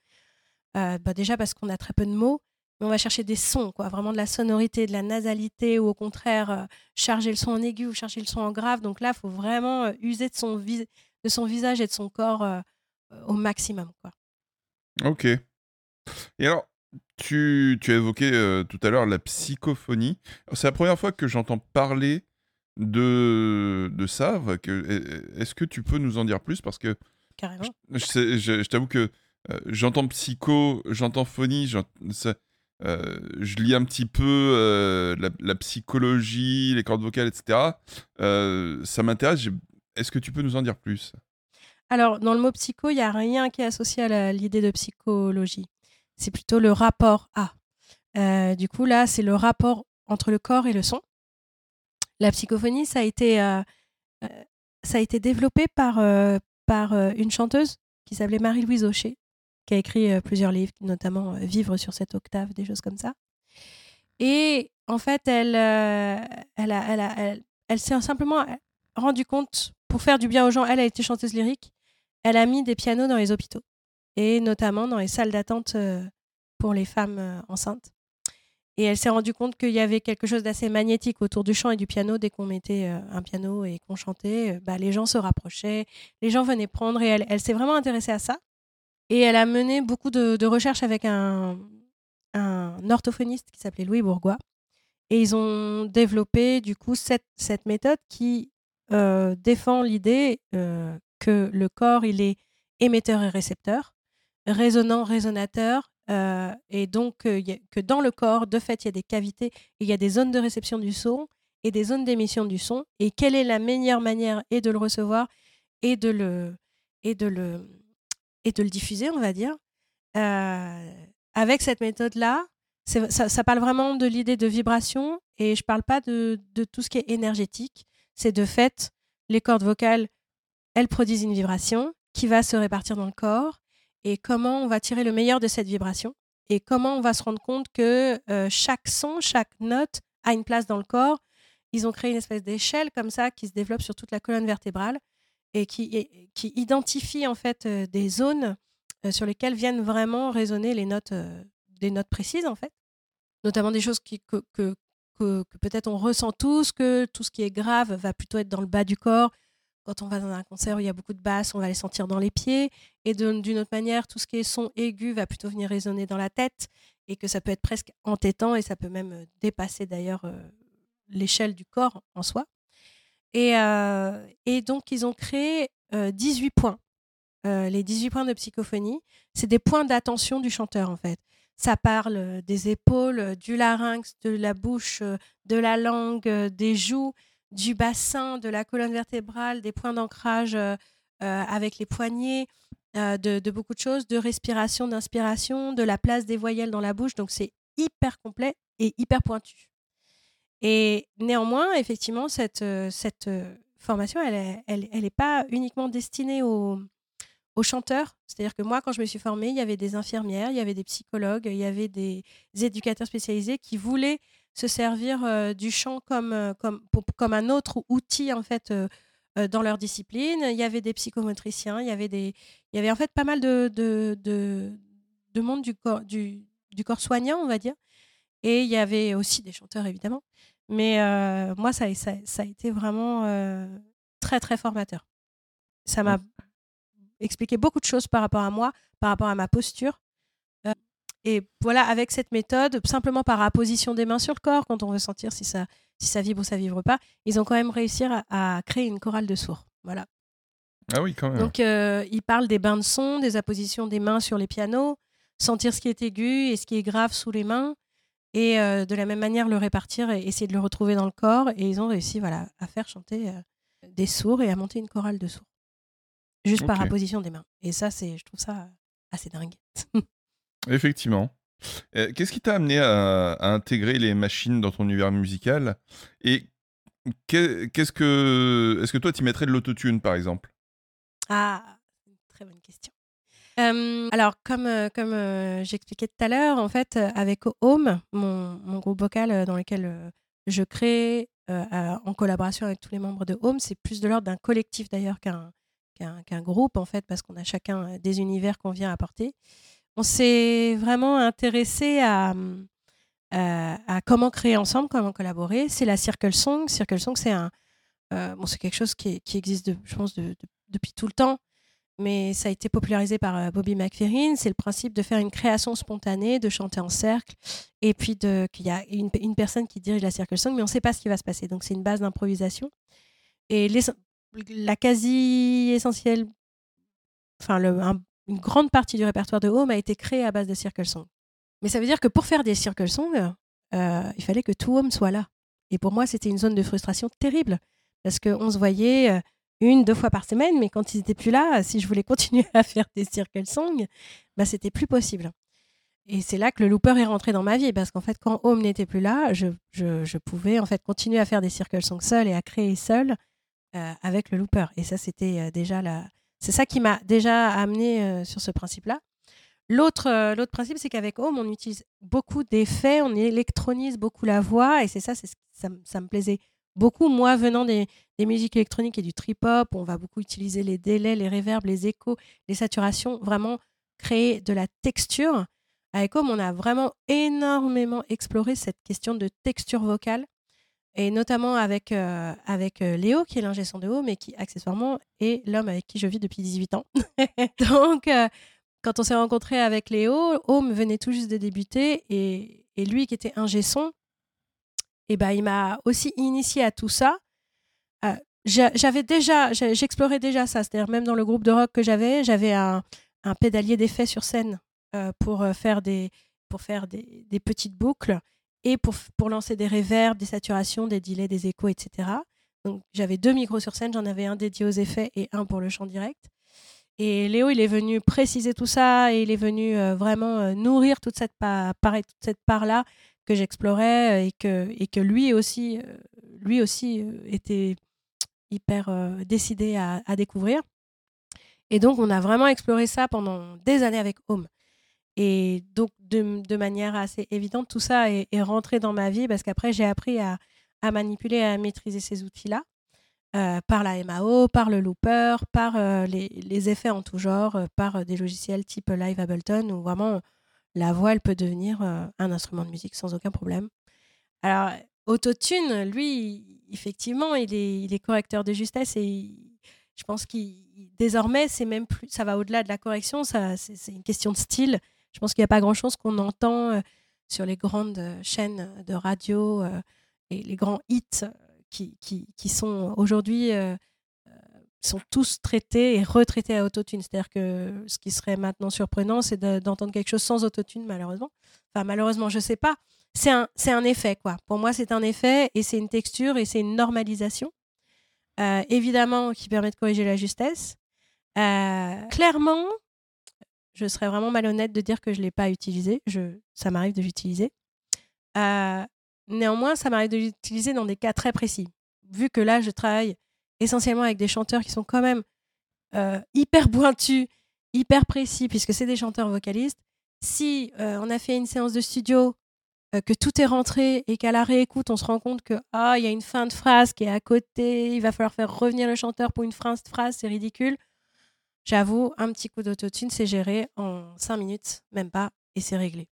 Euh, bah déjà parce qu'on a très peu de mots, mais on va chercher des sons, quoi, vraiment de la sonorité, de la nasalité, ou au contraire, euh, charger le son en aigu ou charger le son en grave. Donc là, il faut vraiment user de son, de son visage et de son corps au maximum. Quoi. Ok. Et alors, tu, tu as évoqué euh, tout à l'heure la psychophonie. C'est la première fois que j'entends parler de, de ça. Est-ce que tu peux nous en dire plus? Parce que. Carrément. Je, je, t'avoue que euh, j'entends psycho, j'entends phonie, euh, je lis un petit peu la, la, psychologie, les cordes vocales, etc. ça m'intéresse. Est-ce que tu peux nous en dire plus? Alors, dans le mot psycho, il n'y a rien qui est associé à l'idée de psychologie c'est plutôt le rapport à. Euh, du coup, là, c'est le rapport entre le corps et le son. La psychophonie, ça a été, euh, euh, ça a été développé par, par une chanteuse qui s'appelait Marie-Louise Aucher, qui a écrit plusieurs livres, notamment Vivre sur cette octave, des choses comme ça. Et en fait, elle, elle, elle, elle s'est simplement rendue compte, pour faire du bien aux gens, elle a été chanteuse lyrique, elle a mis des pianos dans les hôpitaux et notamment dans les salles d'attente euh, pour les femmes euh, enceintes. Et elle s'est rendue compte qu'il y avait quelque chose d'assez magnétique autour du chant et du piano. Dès qu'on mettait euh, un piano et qu'on chantait, bah, les gens se rapprochaient, les gens venaient prendre et elle, elle s'est vraiment intéressée à ça. Et elle a mené beaucoup de, recherches avec un, orthophoniste qui s'appelait Louis Bourgois. Et ils ont développé du coup cette, méthode qui défend l'idée que le corps, il est émetteur et récepteur résonant, résonateur, euh, et donc euh, que dans le corps, de fait, il y a des cavités, il y a des zones de réception du son et des zones d'émission du son, et quelle est la meilleure manière et de le recevoir et de le, et de le, et de le diffuser, on va dire. avec cette méthode-là, ça, parle vraiment de l'idée de vibration et je ne parle pas de, de, tout ce qui est énergétique. C'est de fait, les cordes vocales, elles produisent une vibration qui va se répartir dans le corps et comment on va tirer le meilleur de cette vibration et comment on va se rendre compte que euh, chaque son, chaque note a une place dans le corps. Ils ont créé une espèce d'échelle comme ça qui se développe sur toute la colonne vertébrale et qui, identifie en fait euh, des zones euh, sur lesquelles viennent vraiment résonner les notes des notes précises, en fait. Notamment des choses que, peut-être on ressent tous, que tout ce qui est grave va plutôt être dans le bas du corps. Quand on va dans un concert où il y a beaucoup de basses, on va les sentir dans les pieds. Et d'une autre manière, tout ce qui est son aigu va plutôt venir résonner dans la tête. Et que ça peut être presque entêtant et ça peut même euh, dépasser d'ailleurs euh, l'échelle du corps en soi. Et, euh, et, donc, ils ont créé 18 points. les 18 points de psychophonie, c'est des points d'attention du chanteur en fait. Ça parle des épaules, du larynx, de la bouche, de la langue, des joues, du bassin, de la colonne vertébrale, des points d'ancrage avec les poignets, de, beaucoup de choses, de respiration, d'inspiration, de la place des voyelles dans la bouche. Donc c'est hyper complet et hyper pointu. Et néanmoins, effectivement, cette, cette formation, elle n'est elle, elle pas uniquement destinée aux, aux chanteurs. C'est-à-dire que moi, quand je me suis formée, il y avait des infirmières, il y avait des psychologues, il y avait des éducateurs spécialisés qui voulaient se servir euh, du chant comme, euh, comme, comme un autre outil en fait euh, dans leur discipline. Il y avait des psychomotriciens, il y avait, des, il y avait en fait pas mal de, de, de, monde du corps, du, du, corps soignant, on va dire. Et il y avait aussi des chanteurs, évidemment. Mais moi, ça, ça, ça, a été vraiment très, très formateur. Ça m'a expliquer beaucoup de choses par rapport à moi, par rapport à ma posture. Euh, et voilà, avec cette méthode, simplement par apposition des mains sur le corps, quand on veut sentir si ça, si ça vibre ou ça vibre pas, ils ont quand même réussi à, créer une chorale de sourds. Voilà. Ah oui, quand même. Donc, euh, ils parlent des bains de son, des appositions des mains sur les pianos, sentir ce qui est aigu et ce qui est grave sous les mains, et euh, de la même manière le répartir et essayer de le retrouver dans le corps. Et ils ont réussi voilà, à faire chanter des sourds et à monter une chorale de sourds juste par apposition des mains. Et ça, c'est, je trouve ça assez dingue. Effectivement. Qu'est-ce qui t'a amené à, intégrer les machines dans ton univers musical? Et qu'est-ce que, est-ce que toi, tu mettrais de l'autotune, par exemple? Ah, très bonne question. Alors, comme, comme j'expliquais tout à l'heure, en fait, avec Home, mon, groupe vocal dans lequel je crée en collaboration avec tous les membres de Home, c'est plus de l'ordre d'un collectif d'ailleurs qu'un groupe, en fait, parce qu'on a chacun euh, des univers qu'on vient apporter. On s'est vraiment intéressé à, euh, comment créer ensemble, comment collaborer. C'est la Circle Song. Circle Song, c'est euh, quelque chose qui, existe, je pense, de, depuis tout le temps, mais ça a été popularisé par Bobby McFerrin. C'est le principe de faire une création spontanée, de chanter en cercle, et puis qu'il y a une, personne qui dirige la Circle Song, mais on ne sait pas ce qui va se passer. Donc c'est une base d'improvisation. Et la quasi essentielle, enfin une grande partie du répertoire de Home a été créée à base de circle song. Mais ça veut dire que pour faire des circle songs, euh, il fallait que tout Home soit là. Et pour moi, c'était une zone de frustration terrible parce qu'on se voyait euh, une, deux fois par semaine, mais quand ils n'étaient plus là, si je voulais continuer à faire des circle songs, bah, c'était plus possible. Et c'est là que le looper est rentré dans ma vie parce qu'en fait, quand Home n'était plus là, je, je, pouvais en fait continuer à faire des circle songs seul et à créer seul euh, avec le looper. Et ça, c'était euh, déjà la... C'est ça qui m'a déjà amené euh, sur ce principe-là. L'autre, l'autre principe, c'est qu'avec Home, on utilise beaucoup d'effets, on électronise beaucoup la voix, et c'est ça, c'est ça, ça, me plaisait beaucoup. Moi, venant des, musiques électroniques et du trip-hop, on va beaucoup utiliser les délais, les réverbes, les échos, les saturations, vraiment créer de la texture. Avec Home, on a vraiment énormément exploré cette question de texture vocale et notamment avec, euh, avec euh, Léo, qui est l'ingé son de haut, mais qui accessoirement est l'homme avec qui je vis depuis 18 ans. Donc, euh, quand on s'est rencontré avec Léo, Home venait tout juste de débuter, et, et lui qui était ingé son, et ben, il m'a aussi initié à tout ça. j'avais déjà, j'explorais déjà ça, c'est-à-dire même dans le groupe de rock que j'avais, j'avais un, un pédalier d'effets sur scène pour faire des, pour faire des, des petites boucles et pour, pour lancer des réverbes, des saturations, des delays, des échos, etc. Donc j'avais deux micros sur scène, j'en avais un dédié aux effets et un pour le chant direct. Et Léo, il est venu préciser tout ça et il est venu vraiment nourrir toute cette, part, toute cette part-là que j'explorais et que, et que lui aussi, lui aussi était hyper décidé à, découvrir. Et donc, on a vraiment exploré ça pendant des années avec Home. Et donc, de, manière assez évidente, tout ça est, rentré dans ma vie parce qu'après, j'ai appris à, manipuler, à maîtriser ces outils-là euh, par la MAO, par le looper, par euh, les, effets en tout genre, euh, par des logiciels type Live Ableton où vraiment la voix, elle peut devenir un instrument de musique sans aucun problème. Alors, Autotune, lui, effectivement, il est, correcteur de justesse et je pense qu'il désormais, c'est même plus, ça va au-delà de la correction, ça, c'est une question de style. Je pense qu'il n'y a pas grand-chose qu'on entend euh, sur les grandes euh, chaînes de radio euh, et les grands hits qui, qui sont aujourd'hui sont tous traités et retraités à autotune. C'est-à-dire que ce qui serait maintenant surprenant, c'est d'entendre quelque chose sans autotune, malheureusement. Enfin, malheureusement, je ne sais pas. C'est un, un effet, quoi. Pour moi, c'est un effet et c'est une texture et c'est une normalisation. évidemment, qui permet de corriger la justesse. clairement, je serais vraiment malhonnête de dire que je ne l'ai pas utilisé. Je, ça m'arrive de l'utiliser. Euh, néanmoins, ça m'arrive de l'utiliser dans des cas très précis. Vu que là, je travaille essentiellement avec des chanteurs qui sont quand même euh, hyper pointus, hyper précis, puisque c'est des chanteurs vocalistes. Si euh, on a fait une séance de studio, que tout est rentré et qu'à la réécoute, on se rend compte que ah, il y a une fin de phrase qui est à côté, il va falloir faire revenir le chanteur pour une de phrase, c'est ridicule. J'avoue, un petit coup d'autotune, c'est géré en cinq minutes, même pas, et c'est réglé.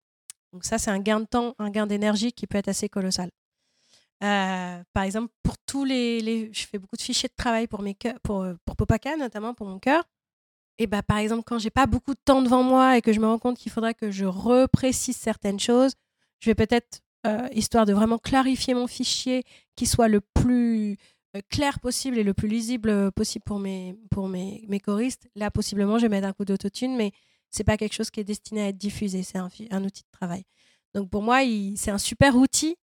Donc ça, c'est un gain de temps, un gain d'énergie qui peut être assez colossal. Euh, par exemple, pour tous les, Je fais beaucoup de fichiers de travail pour, mes pour, pour Popaka, notamment pour mon cœur. Et bah, par exemple, quand j'ai pas beaucoup de temps devant moi et que je me rends compte qu'il faudrait que je reprécise certaines choses, je vais peut-être, euh, histoire de vraiment clarifier mon fichier, qui soit le plus euh, clair possible et le plus lisible euh, possible pour mes, pour mes, mes choristes. Là, possiblement, je vais mettre un coup d'autotune, mais c'est pas quelque chose qui est destiné à être diffusé. C'est un, outil de travail. Donc pour moi, c'est un super outil,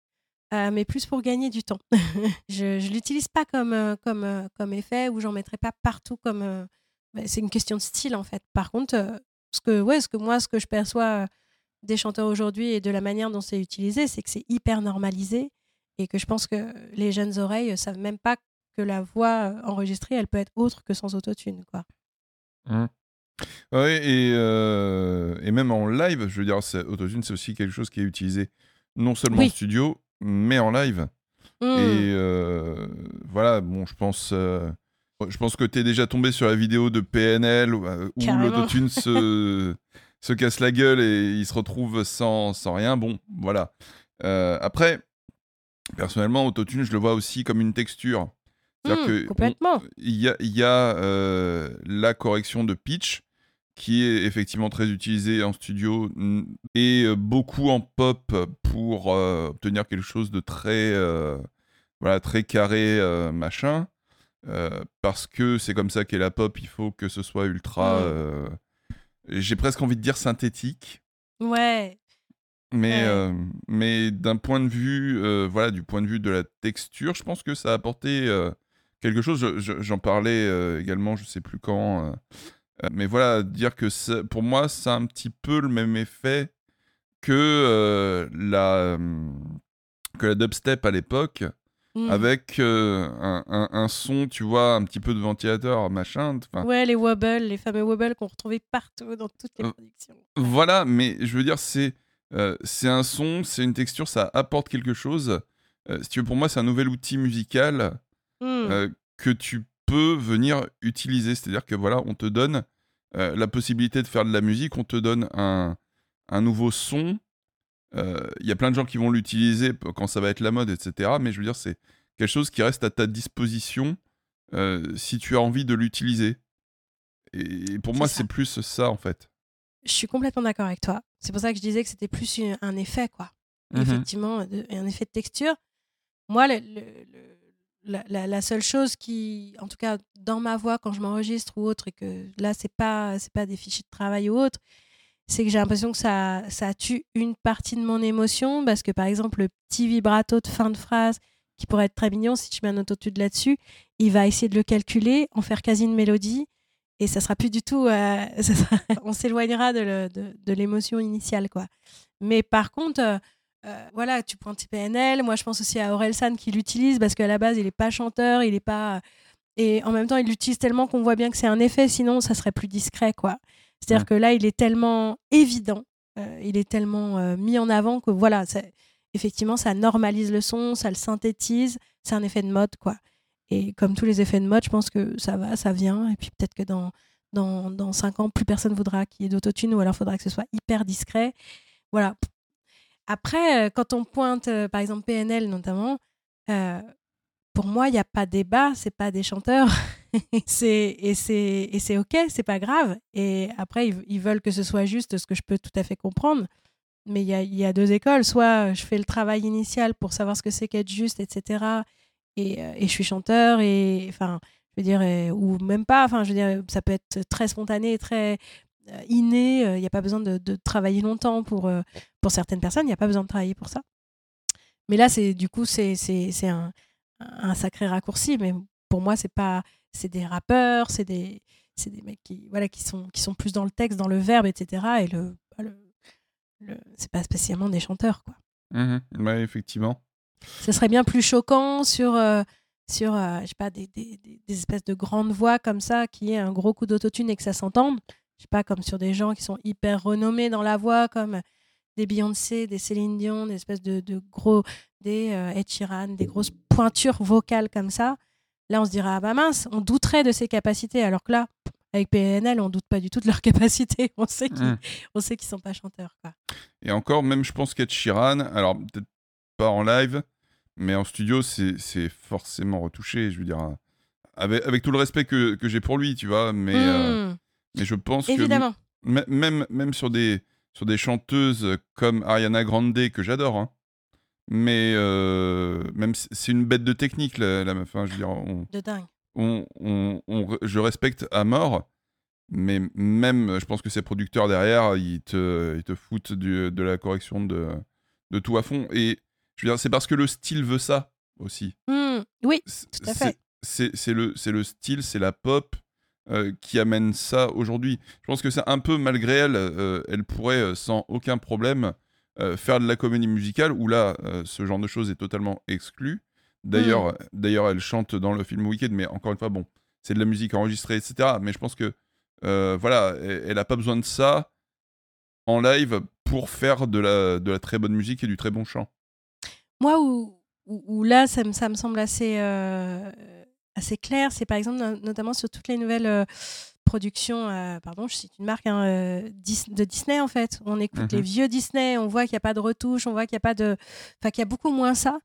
euh, mais plus pour gagner du temps. je ne l'utilise pas comme, comme, comme effet ou j'en mettrai pas partout comme. Bah, c'est une question de style en fait. Par contre, ce que, ouais, ce que moi, ce que je perçois des chanteurs aujourd'hui et de la manière dont c'est utilisé, c'est que c'est hyper normalisé et que je pense que les jeunes oreilles savent même pas que la voix euh, enregistrée, elle peut être autre que sans autotune, quoi. Mmh. Oui, et, euh, et, même en live, je veux dire, autotune, c'est aussi quelque chose qui est utilisé non seulement en studio, mais en live. Mmh. Et euh, voilà, bon, je pense, je pense que tu es déjà tombé sur la vidéo de PNL où, l'autotune se, se casse la gueule et il se retrouve sans, sans rien. Bon, voilà. après, Personnellement, Autotune, je le vois aussi comme une texture. Mmh, complètement. Il y a, y a euh, la correction de pitch qui est effectivement très utilisée en studio et euh, beaucoup en pop pour euh, obtenir quelque chose de très, voilà, très carré, machin. parce que c'est comme ça qu'est la pop, il faut que ce soit ultra. Mmh. J'ai presque envie de dire synthétique. Ouais, mais, euh, mais d'un point de vue, euh, voilà, du point de vue de la texture, je pense que ça a apporté euh, quelque chose. J'en parlais également, je sais plus quand. Mais voilà, dire que pour moi, c'est un petit peu le même effet que la que la dubstep à l'époque, mmh. avec un, un, son, tu vois, un petit peu de ventilateur, machin. Ouais, les wobbles, les fameux wobbles qu'on retrouvait partout dans toutes les productions. Voilà, mais je veux dire, c'est euh, c'est un son, c'est une texture, ça apporte quelque chose. Euh, si tu veux, pour moi, c'est un nouvel outil musical mmh. euh, que tu peux venir utiliser. C'est-à-dire que voilà, on te donne la possibilité de faire de la musique, on te donne un, un nouveau son. Il y a plein de gens qui vont l'utiliser quand ça va être la mode, etc. Mais je veux dire, c'est quelque chose qui reste à ta disposition si tu as envie de l'utiliser. Et pour moi, c'est plus ça, en fait. Je suis complètement d'accord avec toi. C'est pour ça que je disais que c'était plus un effet, quoi. Mmh Effectivement, un effet de texture. Moi, le, la, seule chose qui, en tout cas dans ma voix quand je m'enregistre ou autre, et que là c'est pas c'est pas des fichiers de travail ou autre, c'est que j'ai l'impression que ça ça tue une partie de mon émotion parce que par exemple le petit vibrato de fin de phrase qui pourrait être très mignon si tu mets un autotune là-dessus, il va essayer de le calculer, en faire quasi une mélodie et ça sera plus du tout. euh, on s'éloignera de l'émotion initiale, quoi. Mais par contre, euh, euh, voilà, tu pointes PNL. Moi, je pense aussi à Orelsan qui l'utilise parce qu'à la base, il est pas chanteur, il est pas. Et en même temps, il l'utilise tellement qu'on voit bien que c'est un effet. Sinon, ça serait plus discret, quoi. C'est-à-dire Ouais. que là, il est tellement évident, euh, il est tellement euh, mis en avant que voilà, ça- effectivement, ça normalise le son, ça le synthétise. C'est un effet de mode, quoi. Et comme tous les effets de mode, je pense que ça va, ça vient. Et puis peut-être que dans, dans, dans 5 ans, plus personne voudra qu'il y ait d'autotune ou alors faudra que ce soit hyper discret. Voilà. Après, euh, quand on pointe, euh, par exemple, PNL notamment, euh, pour moi, il n'y a pas débat, c'est pas des chanteurs. Et c'est ok, c'est pas grave. Et après, ils, veulent que ce soit juste, ce que je peux tout à fait comprendre. Mais il y a, deux écoles. Soit je fais le travail initial pour savoir ce que c'est qu'être juste, etc. Et, je suis chanteur, et enfin, je veux dire, ou même pas. Enfin, je veux dire, ça peut être très spontané, très inné. Il n'y a pas besoin de, de travailler longtemps pour, euh, pour certaines personnes. Il n'y a pas besoin de travailler pour ça. Mais là, c'est du coup, c'est un, un sacré raccourci. Mais pour moi, c'est pas c'est des rappeurs, c'est des des mecs qui voilà qui sont qui sont plus dans le texte, dans le verbe, etc. Et le, bah, le, le- c'est pas spécialement des chanteurs quoi. Mhm. Ouais, effectivement. Ce serait bien plus choquant sur euh, sur euh, je sais pas des, des, espèces de grandes voix comme ça qui aient un gros coup d'autotune et que ça s'entende. Je sais pas comme sur des gens qui sont hyper renommés dans la voix comme des Beyoncé, des Céline Dion, des espèces de, de gros des euh, Ed Sheeran, des grosses pointures vocales comme ça. Là, on se dirait ah bah mince, on douterait de ses capacités alors que là avec PNL, on doute pas du tout de leurs capacités. On sait qu'ils qu'ils sont pas chanteurs quoi. Et encore, même je pense qu'Ed Sheeran, alors peut-être pas en live, mais en studio, c'est forcément retouché. Je veux dire, avec, avec tout le respect que, que j'ai pour lui, tu vois, mais, euh, Mais je pense évidemment. que même, même sur, des, sur des chanteuses comme Ariana Grande, que j'adore, hein, mais euh, même c'est une bête de technique, la, hein, je veux dire, on, De dingue. on, on- on- je respecte à mort, mais même, je pense que ces producteurs derrière, ils te, ils te foutent du- de la correction de, de tout à fond. Et je veux dire, c'est parce que le style veut ça aussi. Hmm, oui, Tout à fait. C'est le, c'est le style, c'est la pop euh, qui amène ça aujourd'hui. Je pense que c'est un peu malgré elle, euh, elle pourrait euh, sans aucun problème euh, faire de la comédie musicale où là, ce genre de choses est totalement exclu. D'ailleurs, d'ailleurs, elle chante dans le film Wicked, mais encore une fois, bon, c'est de la musique enregistrée, etc. Mais je pense que voilà, elle, elle a pas besoin de ça en live pour faire de la, de la très bonne musique et du très bon chant. moi où, là ça me, ça me semble assez assez clair c'est par exemple no- notamment sur toutes les nouvelles euh, productions euh, pardon je cite une marque hein, euh, de Disney en fait on écoute Mhm. les vieux Disney on voit qu'il n'y a pas de retouche on voit qu'il y a pas de enfin qu'il y a beaucoup moins ça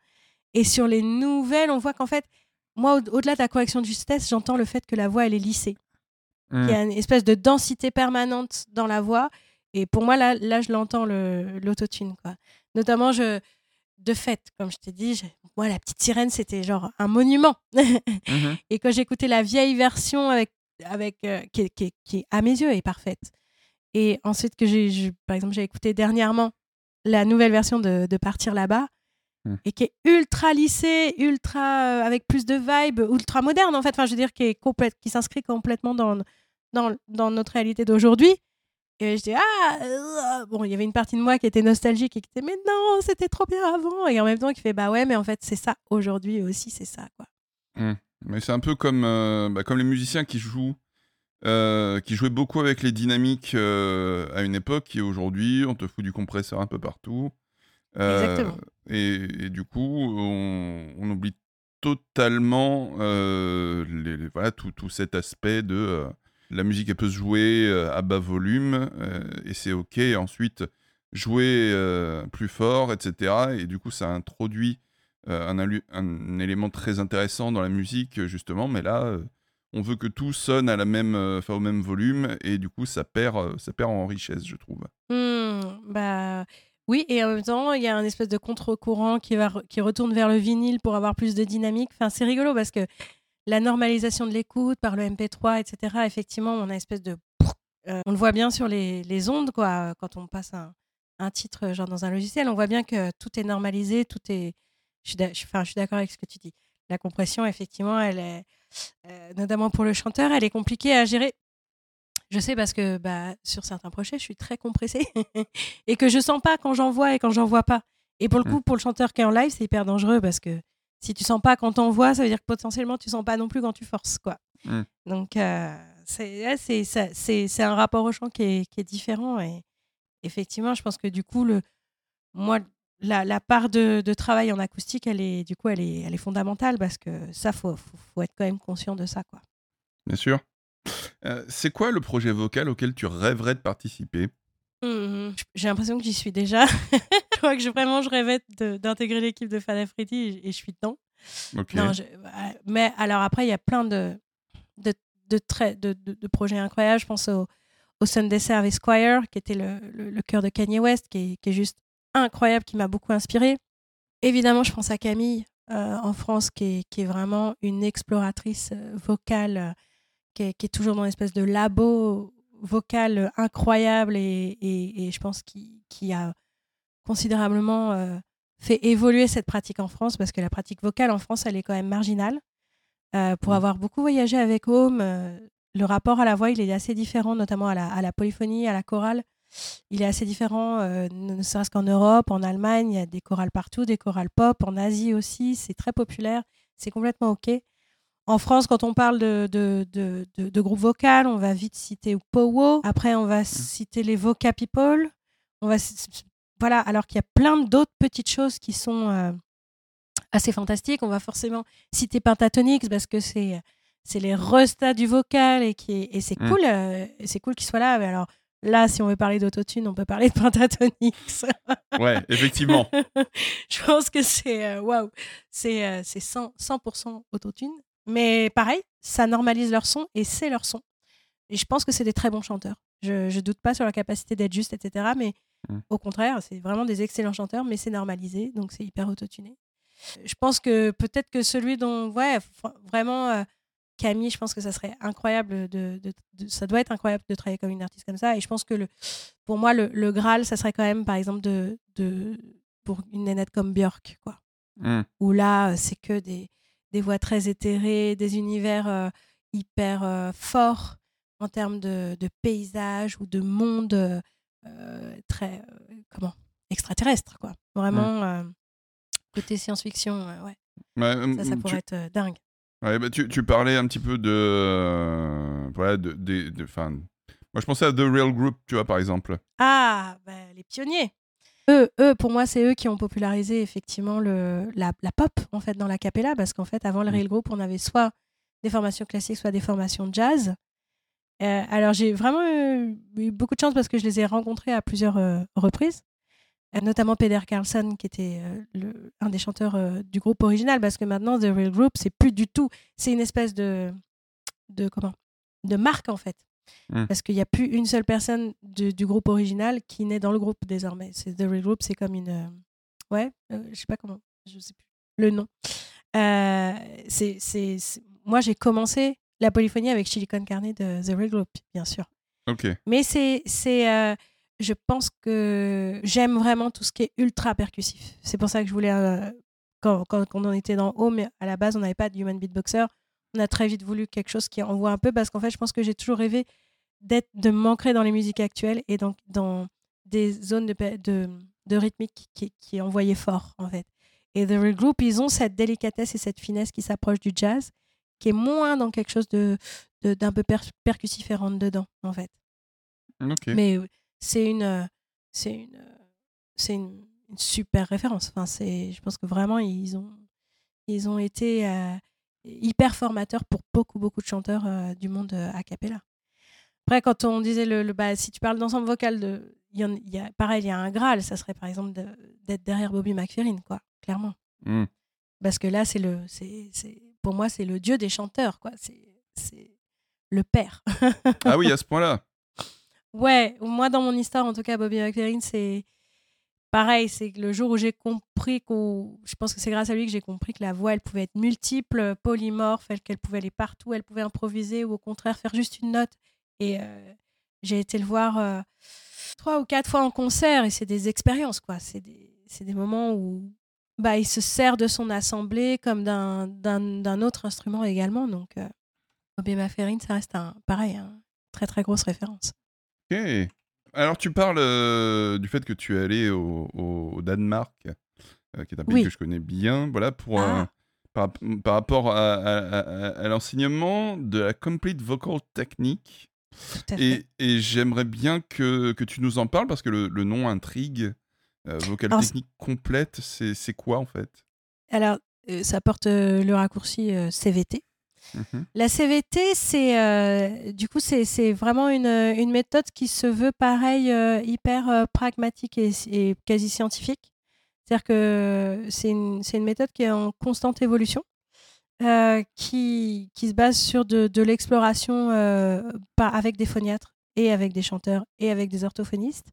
et sur les nouvelles on voit qu'en fait moi au- au-delà de la correction de justesse j'entends le fait que la voix elle est lissée Mm. qu'il y a une espèce de densité permanente dans la voix. Et pour moi, là, là je l'entends, le- l'autotune. quoi. Notamment, je, de fait, comme je t'ai dit, moi, la petite sirène, c'était genre un monument. Mhm. Et quand j'écoutais la vieille version, avec, avec, euh, qui, à mes yeux, est parfaite. Et ensuite, que j'ai, par exemple, j'ai écouté dernièrement la nouvelle version de, de Partir là-bas, Hmm. et qui est ultra lissée, ultra euh, avec plus de vibe, ultra moderne en fait. Enfin, je veux dire, qui est complète, qui s'inscrit complètement dans, dans, dans notre réalité d'aujourd'hui. Et je dis ah euh, bon, il y avait une partie de moi qui était nostalgique et qui était mais non, c'était trop bien avant. Et en même temps, qui fait bah ouais, mais en fait c'est ça aujourd'hui aussi, c'est ça quoi. Mais c'est un peu comme, euh, bah, comme les musiciens qui jouent, euh, qui jouaient beaucoup avec les dynamiques euh, à une époque, et aujourd'hui, on te fout du compresseur un peu partout. Exactement. Et, et du coup, on, on oublie totalement les- les- voilà, tout, tout cet aspect de la musique, elle peut se jouer euh, à bas volume, euh, et c'est OK. Ensuite, jouer euh, plus fort, etc. Et du coup, ça introduit un, élément très intéressant dans la musique, justement. Mais là, on veut que tout sonne à la même, au même volume, et du coup, ça perd, ça perd en richesse, je trouve. Hmm, bah oui, et en même temps, il y a un espèce de contre-courant qui, va qui retourne vers le vinyle pour avoir plus de dynamique. Enfin, c'est rigolo parce que la normalisation de l'écoute par le MP3, etc., effectivement, on a une espèce de. Euh, on le voit bien sur les, les ondes, quoi, quand on passe un, un titre genre dans un logiciel, on voit bien que tout est normalisé, tout est. Je suis enfin, d'accord avec ce que tu dis. La compression, effectivement, elle est, euh, notamment pour le chanteur, elle est compliquée à gérer. Je sais parce que bah, sur certains projets, je suis très compressée et que je sens pas quand j'en vois et quand j'en vois pas. Et pour le coup, pour le chanteur qui est en live, c'est hyper dangereux parce que si tu sens pas quand t'en vois, ça veut dire que potentiellement tu sens pas non plus quand tu forces. quoi. Donc, euh, c'est c'est un rapport au chant qui est, qui est, différent. Et effectivement, je pense que du coup, le, moi, la, la part de, de, travail en acoustique, elle est, du coup, elle est, elle est fondamentale parce que ça, faut, faut, être quand même conscient de ça. Quoi. Bien sûr. Euh, c'est quoi le projet vocal auquel tu rêverais de participer? Mmh J'ai l'impression que j'y suis déjà. je crois que je, vraiment, je rêvais d'intégrer l'équipe de Fan Freddy et, je suis dedans. Non, mais alors après, il y a plein de, de, de, de, de, projets incroyables. Je pense au, au Sunday Service Choir, qui était le, le, cœur de Kanye West, qui est, qui est juste incroyable, qui m'a beaucoup inspiré. Évidemment, je pense à Camille euh, en France, qui est, qui est, vraiment une exploratrice euh, vocale qui est, toujours dans une espèce de labo vocal incroyable et, et, je pense qu'il a considérablement euh, fait évoluer cette pratique en France parce que la pratique vocale en France, elle est quand même marginale. Euh, pour avoir beaucoup voyagé avec Home, euh, le rapport à la voix, il est assez différent, notamment à la, à la polyphonie, à la chorale. Il est assez différent, ne serait-ce qu'en Europe, en Allemagne, il y a des chorales partout, des chorales pop, en Asie aussi, c'est très populaire, c'est complètement OK. En France, quand on parle de, de, de, de, groupe vocal, on va vite citer Powo. Après, on va mmh. citer les Voca People. On va, voilà, alors qu'il y a plein d'autres petites choses qui sont euh, assez fantastiques. On va forcément citer Pentatonix parce que c'est c'est les restats du vocal et qui et c'est mmh. cool euh, c'est cool qu'ils soient là mais alors là si on veut parler d'autotune on peut parler de Pentatonix ouais effectivement je pense que c'est euh, waouh c'est c'est 100%, 100 autotune mais pareil, ça normalise leur son et c'est leur son. Et je pense que c'est des très bons chanteurs. Je ne doute pas sur leur capacité d'être juste, etc. Mais mmh. au contraire, c'est vraiment des excellents chanteurs, mais c'est normalisé, donc c'est hyper autotuné. Je pense que peut-être que celui dont, ouais, vraiment, euh, Camille, je pense que ça serait incroyable de, ça doit être incroyable de travailler comme une artiste comme ça. Et je pense que le, pour moi, le, Graal, ça serait quand même, par exemple, de, de pour une nénette comme Björk, quoi. Mmh. Où là, c'est que des, des voix très éthérées, des univers euh, hyper euh, forts en termes de, de, paysage ou de monde euh, très comment extraterrestre quoi. Vraiment côté science-fiction, ouais. ça, ça pourrait être dingue. Ouais, bah, tu, tu, parlais un petit peu de, ouais, de, de, moi je pensais à The Real Group, tu vois par exemple. Ah, bah, les pionniers eux, eux, pour moi, c'est eux qui ont popularisé effectivement le, la, pop en fait dans la capella parce qu'en fait, avant le. Real Group, on avait soit des formations classiques, soit des formations jazz. Euh, alors, j'ai vraiment eu, beaucoup de chance parce que je les ai rencontrés à plusieurs euh, reprises, euh, notamment Peder Carlson, qui était le, un des chanteurs du groupe original, parce que maintenant, The Real Group, c'est plus du tout. C'est une espèce de, de, comment, de marque en fait. Mmh. Parce qu'il n'y a plus une seule personne du groupe original qui naît dans le groupe désormais. C'est The Real Group, c'est comme une. Euh, ouais, euh, je sais pas comment. Je sais plus le nom. Euh, c'est, c'est, Moi, j'ai commencé la polyphonie avec Chili Con Carne de The Real Group, bien sûr. Ok. Mais c'est. c'est je pense que j'aime vraiment tout ce qui est ultra percussif. C'est pour ça que je voulais. quand, quand, quand, on était dans Home, à la base, on n'avait pas de human beatboxer on a très vite voulu quelque chose qui envoie un peu parce qu'en fait, je pense que j'ai toujours rêvé d'être, de m'ancrer dans les musiques actuelles et donc dans des zones de, de, de rythmique qui, qui envoyaient fort, en fait. Et The Real Group, ils ont cette délicatesse et cette finesse qui s'approche du jazz, qui est moins dans quelque chose de, d'un peu percussif et rentre dedans, en fait. Mais c'est une, c'est une, c'est une, super référence. Enfin, c'est, je pense que vraiment, ils ont, ils ont été euh, hyper formateur pour beaucoup, beaucoup de chanteurs euh, du monde euh, a cappella. Après, quand on disait le, le bah, si tu parles d'ensemble vocal, de, y, en, y a, pareil, il y a un Graal, ça serait par exemple d'être derrière Bobby McFerrin, quoi, clairement. Mmh. Parce que là, c'est le, c'est, pour moi, c'est le dieu des chanteurs, quoi. C'est, le père. ah oui, à ce point-là. Ouais, moi, dans mon histoire, en tout cas, Bobby McFerrin, c'est, pareil, c'est le jour où j'ai compris. Je pense que c'est grâce à lui que j'ai compris que la voix, elle pouvait être multiple, polymorphe, qu'elle pouvait aller partout, elle pouvait improviser ou au contraire faire juste une note. Et euh, j'ai été le voir euh, trois ou quatre fois en concert et c'est des expériences, quoi. C'est des, des, moments où bah, il se sert de son assemblée comme d'un autre instrument également. Donc, euh, Bobby ça reste un, pareil, un très très grosse référence. Ok. Alors tu parles euh, du fait que tu es allé au, au Danemark, euh, qui est un pays Oui. que je connais bien, voilà, pour, Ah. euh, par, par rapport à, à- à- à l'enseignement de la Complete Vocal Technique. Et, et j'aimerais bien que, que tu nous en parles parce que le, le nom intrigue. Euh, vocal Alors, technique complète, c'est c'est quoi en fait? Alors, euh, ça porte euh, le raccourci euh, CVT. Mhm. La CVT, c'est euh, du coup, c'est vraiment une, une méthode qui se veut pareil, euh, hyper euh, pragmatique et, quasi scientifique. C'est-à-dire que c'est une, une méthode qui est en constante évolution, qui, qui se base sur de, de l'exploration avec des phoniatres et avec des chanteurs et avec des orthophonistes,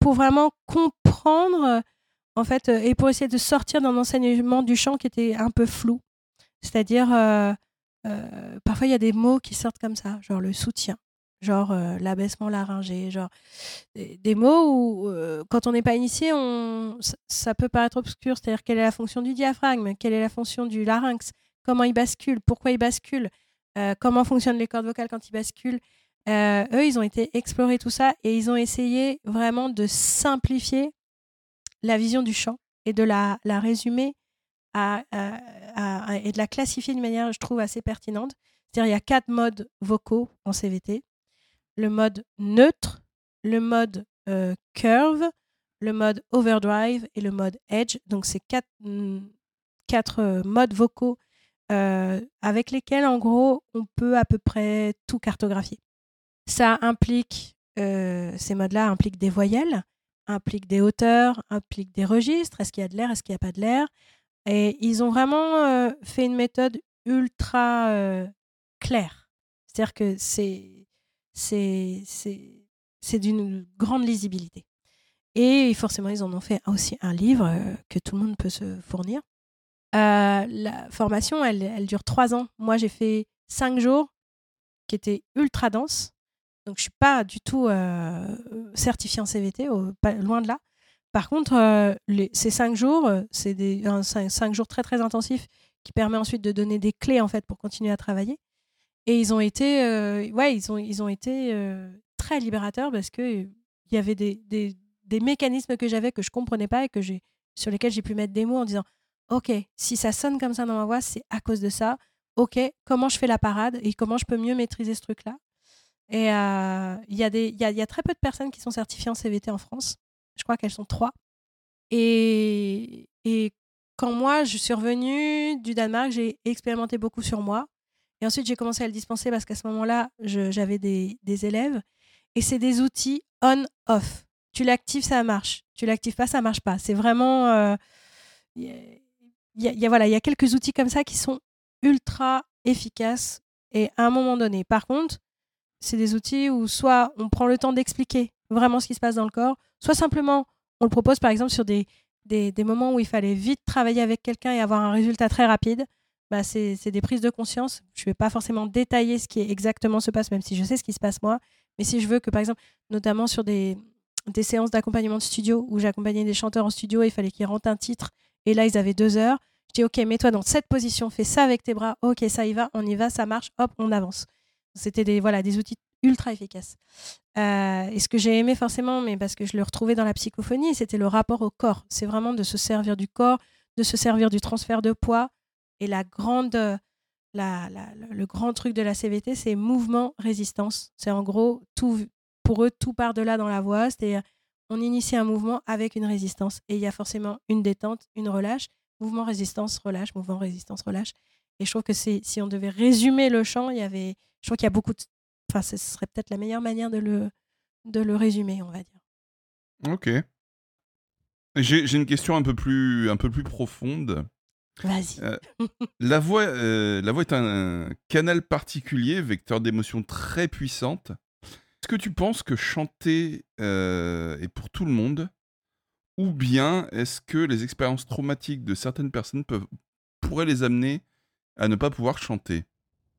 pour vraiment comprendre, en fait, et pour essayer de sortir d'un enseignement du chant qui était un peu flou. C'est-à-dire, euh, parfois il y a des mots qui sortent comme ça, genre le soutien, genre euh, l'abaissement laryngé, genre des, mots où, euh, quand on n'est pas initié, on, ça, peut paraître obscur. C'est-à-dire, quelle est la fonction du diaphragme, quelle est la fonction du larynx, comment il bascule, pourquoi il bascule, comment fonctionnent les cordes vocales quand ils basculent. Eux, ils ont été explorer tout ça et ils ont essayé vraiment de simplifier la vision du chant et de la, la résumer et de la classifier d'une manière, je trouve, assez pertinente. C'est-à-dire, il y a quatre modes vocaux en CVT. Le mode neutre, le mode euh, curve, le mode overdrive et le mode edge. Donc, c'est quatre, mm, quatre euh, modes vocaux euh, avec lesquels, en gros, on peut à peu près tout cartographier. Ça implique, ces modes-là impliquent des voyelles, impliquent des hauteurs, impliquent des registres. Est-ce qu'il y a de l'air, est-ce qu'il n'y a pas de l'air? Et ils ont vraiment fait une méthode ultra claire. C'est-à-dire que c'est, c'est, c'est, d'une grande lisibilité. Et forcément, ils en ont fait aussi un livre que tout le monde peut se fournir. Euh, la formation, elle, elle dure trois ans. Moi, j'ai fait cinq jours qui étaient ultra denses. Donc, je suis pas du tout certifiée en CVT, loin de là. Par contre, euh, ces cinq jours, euh, c'est des un, cinq, jours très très intensifs qui permet ensuite de donner des clés en fait pour continuer à travailler. Et ils ont été, euh, ils ont, été très libérateurs parce que euh, il y avait des, mécanismes que j'avais que je comprenais pas et que sur lesquels j'ai pu mettre des mots en disant ok si ça sonne comme ça dans ma voix c'est à cause de ça. Ok comment je fais la parade et comment je peux mieux maîtriser ce truc là et il y y y a très peu de personnes qui sont certifiées en CVT en France je crois qu'elles sont trois et quand moi je suis revenue du Danemark j'ai expérimenté beaucoup sur moi et ensuite j'ai commencé à le dispenser parce qu'à ce moment là j'avais des, élèves et c'est des outils on off tu l'actives, ça marche. Tu l'actives pas, ça marche pas. C'est vraiment. euh, y a, voilà, il y a quelques outils comme ça qui sont ultra efficaces et à un moment donné. Par contre, c'est des outils où soit on prend le temps d'expliquer vraiment ce qui se passe dans le corps, soit simplement on le propose par exemple sur des, moments où il fallait vite travailler avec quelqu'un et avoir un résultat très rapide. Bah, c'est des prises de conscience. Je ne vais pas forcément détailler ce qui exactement se passe, même si je sais ce qui se passe moi. Mais si je veux que, par exemple, notamment sur des, séances d'accompagnement de studio où j'accompagnais des chanteurs en studio il fallait qu'ils rentrent un titre et là ils avaient deux heures. Je dis ok, mets-toi dans cette position, fais ça avec tes bras, ok, ça y va, on y va, ça marche, hop, on avance. C'était des, voilà, des outils ultra efficaces. Euh, et ce que j'ai aimé forcément, mais parce que je le retrouvais dans la psychophonie, c'était le rapport au corps. C'est vraiment de se servir du corps, de se servir du transfert de poids. Et la grande, la, la- le grand truc de la CVT, c'est mouvement-résistance. C'est en gros, tout, pour eux, tout part de là dans la voix. C'est-à-dire, on initie un mouvement avec une résistance. Et il y a forcément une détente, une relâche. Mouvement, résistance, relâche, mouvement, résistance, relâche. Et je trouve que c'est, si on devait résumer le chant, il y avait, je trouve qu'il y a beaucoup de, enfin, ce serait peut-être la meilleure manière de le, de le résumer, on va dire. Ok. J'ai j'ai une question un peu plus, un peu plus profonde. Vas-y. Euh, La voix, euh, la voix est un, canal particulier, vecteur d'émotions très puissante. Est-ce que tu penses que chanter euh, est pour tout le monde? Ou bien est-ce que les expériences traumatiques de certaines personnes peuvent, pourraient les amener à ne pas pouvoir chanter?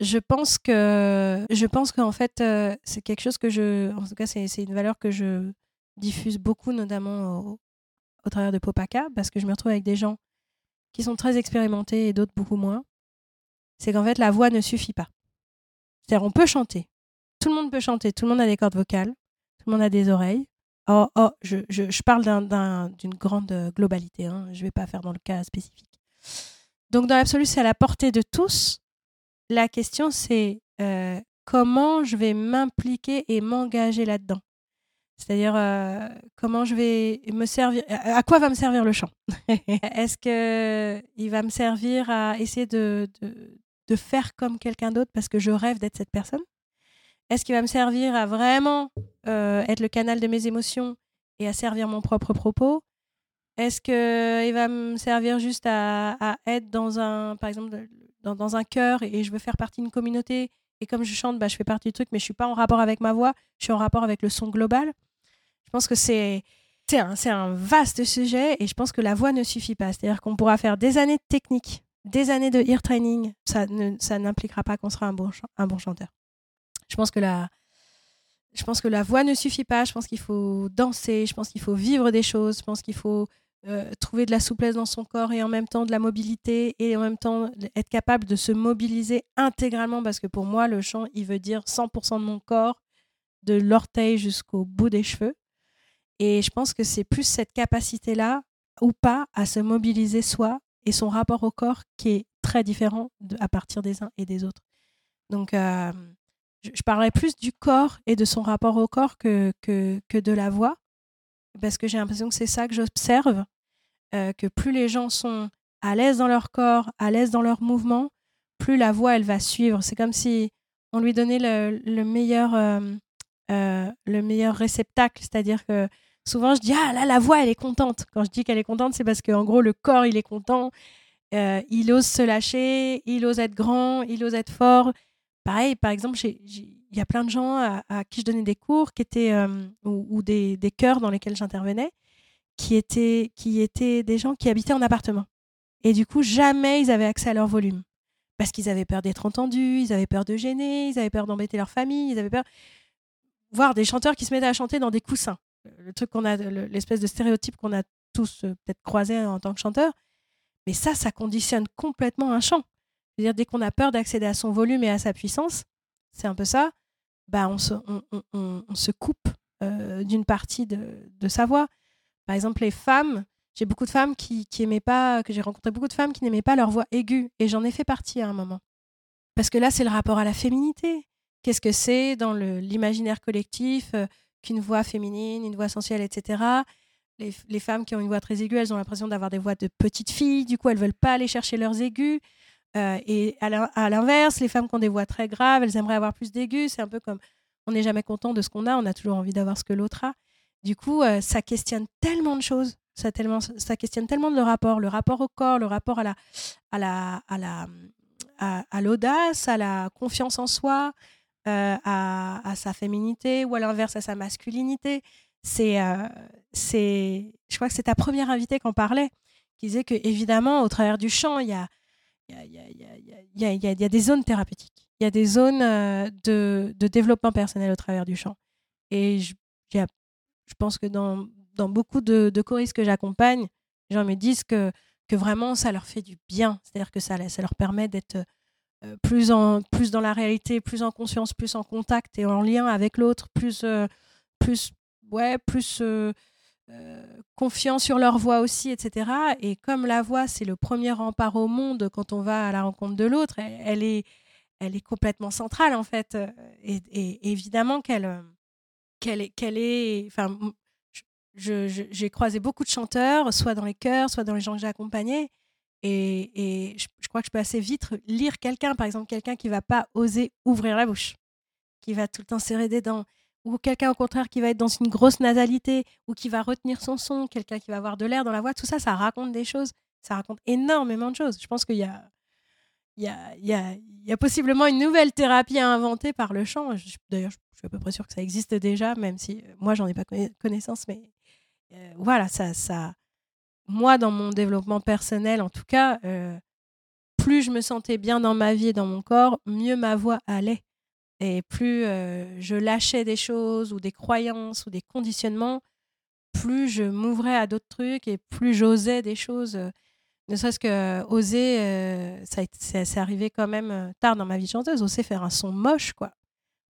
Je pense que je pense qu'en fait euh, c'est quelque chose que je en tout cas c'est une valeur que je diffuse beaucoup notamment au, travers de Popaka parce que je me retrouve avec des gens qui sont très expérimentés et d'autres beaucoup moins. C'est qu'en fait la voix ne suffit pas. C'est-à-dire on peut chanter. tout le monde peut chanter, tout le monde a des cordes vocales, tout le monde a des oreilles. Oh, oh je, je, je parle d'une grande globalité, hein. je vais pas faire dans le cas spécifique. Donc, dans l'absolu, c'est à la portée de tous. La question, c'est comment je vais m'impliquer et m'engager là-dedans? C'est-à-dire comment je vais me servir, à quoi va me servir le chant? Est-ce qu'il va me servir à essayer de, faire comme quelqu'un d'autre parce que je rêve d'être cette personne? Est-ce qu'il va me servir à vraiment être le canal de mes émotions et à servir mon propre propos? Est-ce qu'il va me servir juste à, à, être dans un, par exemple, dans, un chœur et je veux faire partie d'une communauté et comme je chante, bah, je fais partie du truc, mais je suis pas en rapport avec ma voix, je suis en rapport avec le son global. Je pense que c'est c'est un, un, vaste sujet et je pense que la voix ne suffit pas. C'est-à-dire qu'on pourra faire des années de technique, des années de ear training, ça ne, ça n'impliquera pas qu'on sera un bon, un bon chanteur. Je pense que la, je pense que la voix ne suffit pas. Je pense qu'il faut danser. Je pense qu'il faut vivre des choses. Je pense qu'il faut euh, trouver de la souplesse dans son corps et en même temps de la mobilité et en même temps être capable de se mobiliser intégralement parce que pour moi, le chant, il veut dire 100% de mon corps, de l'orteil jusqu'au bout des cheveux. Et je pense que c'est plus cette capacité-là ou pas à se mobiliser soi et son rapport au corps qui est très différent à partir des uns et des autres. Donc, euh, je, je, parlerai plus du corps et de son rapport au corps que, que, que de la voix, parce que j'ai l'impression que c'est ça que j'observe euh, que plus les gens sont à l'aise dans leur corps, à l'aise dans leurs mouvements, plus la voix, elle va suivre. C'est comme si on lui donnait le, meilleur, euh, euh, le meilleur réceptacle. C'est-à-dire que souvent, je dis Ah là, la voix, elle est contente. Quand je dis qu'elle est contente, c'est parce qu'en gros, le corps, il est content. il ose se lâcher, il ose être grand, il ose être fort. Pareil, par exemple, il y a plein de gens à, qui je donnais des cours qui étaient, ou, ou, des, des chœurs dans lesquels j'intervenais qui étaient, qui étaient des gens qui habitaient en appartement. Et du coup, jamais ils avaient accès à leur volume. Parce qu'ils avaient peur d'être entendus, ils avaient peur de gêner, ils avaient peur d'embêter leur famille, ils avaient peur. Voir des chanteurs qui se mettaient à chanter dans des coussins. Le truc qu'on a, l'espèce de stéréotype qu'on a tous euh, peut-être croisé en tant que chanteur. Mais ça, ça conditionne complètement un chant. C'est-à-dire, dès qu'on a peur d'accéder à son volume et à sa puissance, c'est un peu ça, bah on, se, on, se coupe euh, d'une partie de, de, sa voix. Par exemple, les femmes, j'ai beaucoup de femmes qui, aimaient pas, que j'ai rencontré beaucoup de femmes qui n'aimaient pas leur voix aiguë. Et j'en ai fait partie à un moment. Parce que là, c'est le rapport à la féminité. Qu'est-ce que c'est dans l'imaginaire collectif euh, qu'une voix féminine, une voix sensuelle, etc. Les, les, femmes qui ont une voix très aiguë, elles ont l'impression d'avoir des voix de petites filles. Du coup, elles veulent pas aller chercher leurs aigus. Euh, et à l'inverse, les femmes qui ont des voix très graves, elles aimeraient avoir plus d'aigus. C'est un peu comme on n'est jamais content de ce qu'on a, on a toujours envie d'avoir ce que l'autre a. Du coup, euh, ça questionne tellement de choses. Ça, tellement, ça questionne tellement de le rapport, le rapport au corps, le rapport à la, à la, à la, à, l'audace, à la confiance en soi, euh, à, sa féminité ou à l'inverse à sa masculinité. C'est, euh, c'est, je crois que c'est ta première invitée qui en parlait, qui disait que évidemment, au travers du chant, il y a, il y, a, a, y, a, y a des zones thérapeutiques, il y a des zones de, développement personnel au travers du chant. Et j'ai je pense que dans, dans beaucoup de, choristes que j'accompagne, les gens me disent que, que vraiment ça leur fait du bien. C'est-à-dire que ça, ça leur permet d'être euh, plus, plus dans la réalité, plus en conscience, plus en contact et en lien avec l'autre, plus, euh, plus, ouais, plus euh, confiant sur leur voix aussi, etc. Et comme la voix, c'est le premier rempart au monde quand on va à la rencontre de l'autre, elle, est, elle est complètement centrale en fait. Et, et évidemment qu'elle qu'elle est, enfin, j'ai je, croisé beaucoup de chanteurs, soit dans les chœurs, soit dans les gens que j'ai accompagnés. Et, et je, crois que je peux assez vite lire quelqu'un, par exemple, quelqu'un qui va pas oser ouvrir la bouche, qui va tout le temps serrer des dents, ou quelqu'un au contraire qui va être dans une grosse nasalité, ou qui va retenir son son, quelqu'un qui va avoir de l'air dans la voix. Tout ça, ça raconte des choses. Ça raconte énormément de choses. Je pense qu'il y a, il y a, y, a, y a possiblement une nouvelle thérapie à inventer par le chant. D'ailleurs, je suis à peu près sûre que ça existe déjà, même si euh, moi, j'en ai pas connaissance. Mais euh, voilà, ça, ça, moi, dans mon développement personnel, en tout cas, euh, plus je me sentais bien dans ma vie et dans mon corps, mieux ma voix allait. Et plus je lâchais des choses ou des croyances ou des conditionnements, plus je m'ouvrais à d'autres trucs et plus j'osais des choses. Ne serait-ce que oser, ça c'est arrivé quand même tard dans ma vie de chanteuse, oser faire un son moche, quoi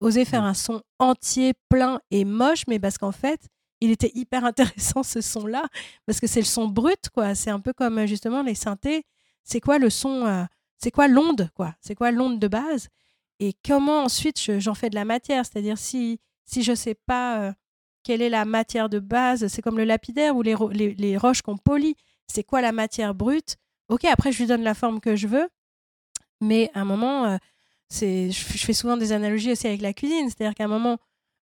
osé faire un son entier, plein et moche, mais parce qu'en fait, il était hyper intéressant ce son-là, parce que c'est le son brut, quoi. C'est un peu comme justement les synthés. C'est quoi le son euh, C'est quoi l'onde, quoi? C'est quoi l'onde de base? Et comment ensuite j'en fais de la matière? C'est-à-dire si si je sais pas euh, quelle est la matière de base, c'est comme le lapidaire ou les, les, roches qu'on polit. C'est quoi la matière brute? Ok, après je lui donne la forme que je veux, mais à un moment, euh, je, fais souvent des analogies aussi avec la cuisine. C'est-à-dire qu'à un moment,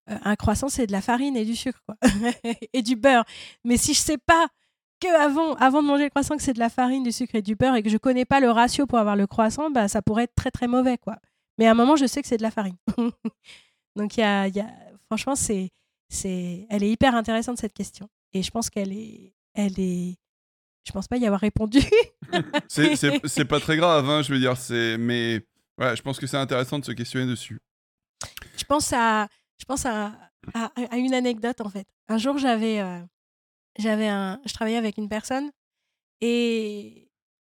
euh, un croissant, c'est de la farine et du sucre, et du beurre. Mais si je sais pas que avant, avant de manger le croissant, que c'est de la farine, du sucre et du beurre, et que je connais pas le ratio pour avoir le croissant, bah, ça pourrait être très très mauvais, quoi. Mais à un moment, je sais que c'est de la farine. Donc, y y a, franchement, c'est, elle est hyper intéressante cette question. Et je pense qu'elle est, elle est, je pense pas y avoir répondu. c'est pas très grave, hein, je veux dire, c'est, mais ouais, je pense que c'est intéressant de se questionner dessus. Je pense à, je pense à, à, une anecdote en fait. Un jour, j'avais, euh, j'avais un, je travaillais avec une personne et,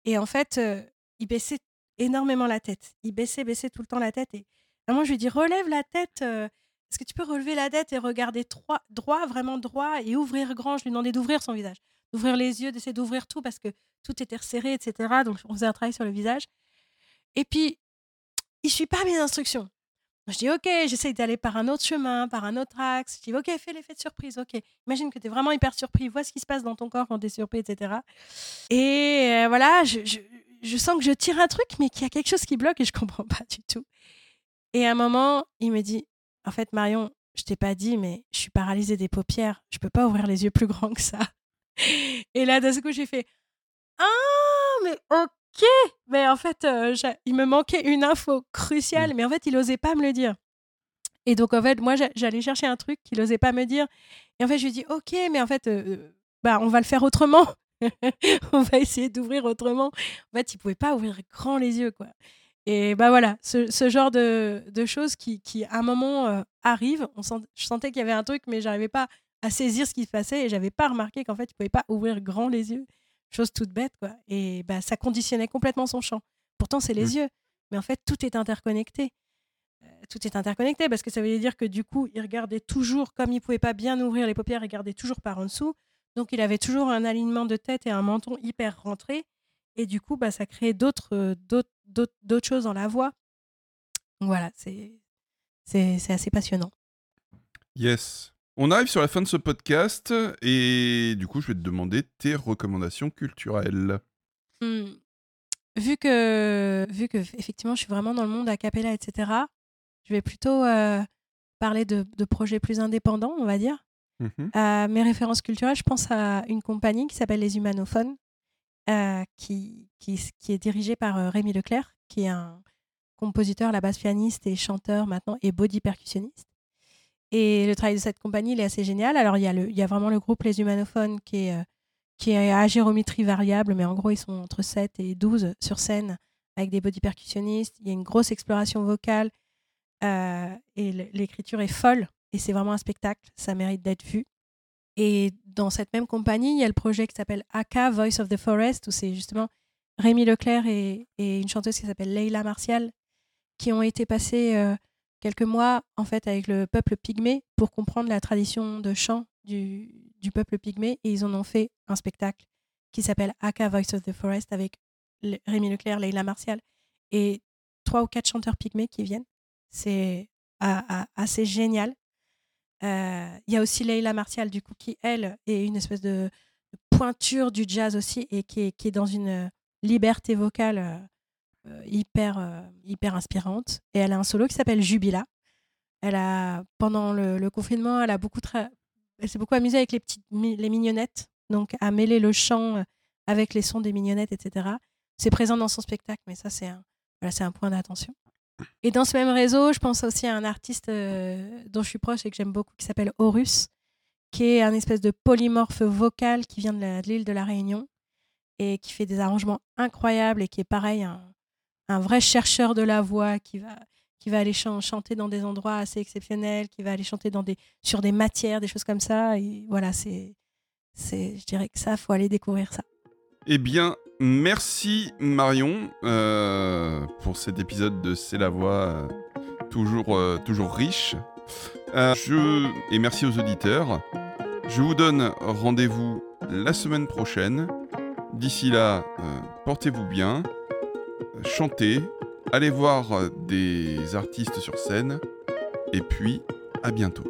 et en fait, euh, il baissait énormément la tête. Il baissait, baissait tout le temps la tête et moi, je lui dis relève la tête. Euh, est-ce que tu peux relever la tête et regarder droit, droit, vraiment droit et ouvrir grand? Je lui demandais d'ouvrir son visage, d'ouvrir les yeux, d'essayer d'ouvrir tout parce que tout était resserré, etc. Donc, on faisait un travail sur le visage. Et puis, il suit pas mes instructions. Je dis, OK, j'essaye d'aller par un autre chemin, par un autre axe. Je dis, OK, fais l'effet de surprise. OK, imagine que tu es vraiment hyper surpris. Vois ce qui se passe dans ton corps quand tu es surpris, etc. Et euh, voilà, je, je, sens que je tire un truc, mais qu'il y a quelque chose qui bloque et je comprends pas du tout. Et à un moment, il me dit, en fait, Marion, je t'ai pas dit, mais je suis paralysée des paupières. Je peux pas ouvrir les yeux plus grands que ça. Et là, d'un coup, j'ai fait, ah, mais ok. Mais en fait, euh, il me manquait une info cruciale, mmh. mais en fait, il osait pas me le dire. Et donc, en fait, moi, j'allais chercher un truc qu'il osait pas me dire. Et en fait, je lui dis, ok, mais en fait, euh, bah, on va le faire autrement. on va essayer d'ouvrir autrement. En fait, il pouvait pas ouvrir grand les yeux, quoi. Et bah voilà, ce, genre de, choses qui, qui, à un moment, euh, arrivent. On je sentais qu'il y avait un truc, mais j'arrivais pas à saisir ce qui se passait et j'avais pas remarqué qu'en fait, il pouvait pas ouvrir grand les yeux. Chose toute bête, quoi. Et bah, ça conditionnait complètement son champ. Pourtant, c'est les mmh. yeux. Mais en fait, tout est interconnecté. Euh, tout est interconnecté parce que ça veut dire que du coup, il regardait toujours, comme il pouvait pas bien ouvrir les paupières, il regardait toujours par en dessous. Donc, il avait toujours un alignement de tête et un menton hyper rentré. Et du coup, bah, ça créait d'autres, d'autres, choses dans la voix. voilà, c'est, c'est, assez passionnant. Yes. On arrive sur la fin de ce podcast et du coup, je vais te demander tes recommandations culturelles. Mmh. Vu que, vu que effectivement, je suis vraiment dans le monde a cappella, etc. Je vais plutôt parler de, de, projets plus indépendants, on va dire. Mmh mes références culturelles, je pense à une compagnie qui s'appelle les Humanophones, euh, qui, qui, qui, est dirigé par euh, Rémi Leclerc, qui est un compositeur, la basse pianiste et chanteur maintenant et body percussionniste. Et le travail de cette compagnie, il est assez génial. Alors, il y a, le, il y a vraiment le groupe Les Humanophones qui est, euh, qui est à géométrie variable, mais en gros, ils sont entre 7 et 12 sur scène avec des body percussionnistes. Il y a une grosse exploration vocale et l'écriture est folle. Et c'est vraiment un spectacle. Ça mérite d'être vu. Et dans cette même compagnie, il y a le projet qui s'appelle AK, Voice of the Forest, où c'est justement Rémi Leclerc et, une chanteuse qui s'appelle Leila Martial qui ont été passés euh, quelques mois en fait avec le peuple pygmée pour comprendre la tradition de chant du, peuple pygmée et ils en ont fait un spectacle qui s'appelle AK Voice of the Forest avec Rémi Leclerc, Leila Martial et trois ou quatre chanteurs pygmées qui viennent. C'est assez génial. Euh, il y a aussi Leila Martial, du coup, qui, elle, est une espèce de, pointure du jazz aussi et qui est, qui est dans une liberté vocale euh, hyper, hyper inspirante. Et elle a un solo qui s'appelle Jubila. Elle a, pendant le, confinement, elle a beaucoup s'est beaucoup amusée avec les petites les mignonnettes, donc à mêler le chant avec les sons des mignonnettes, etc. C'est présent dans son spectacle, mais ça, c'est un, voilà, c'est un point d'attention. Et dans ce même réseau, je pense aussi à un artiste euh, dont je suis proche et que j'aime beaucoup, qui s'appelle Horus, qui est un espèce de polymorphe vocal qui vient de l'île de la Réunion et qui fait des arrangements incroyables et qui est pareil, un vrai chercheur de la voix qui va, qui va aller chanter dans des endroits assez exceptionnels, qui va aller chanter sur des matières, des choses comme ça. Et voilà, c'est, c'est, je dirais que ça, faut aller découvrir ça. Eh bien, Merci Marion euh, pour cet épisode de C'est la voix euh, toujours, euh, toujours riche. Je... Et merci aux auditeurs. Je vous donne rendez-vous la semaine prochaine. D'ici là, portez-vous bien, chantez, allez voir des artistes sur scène, et puis à bientôt.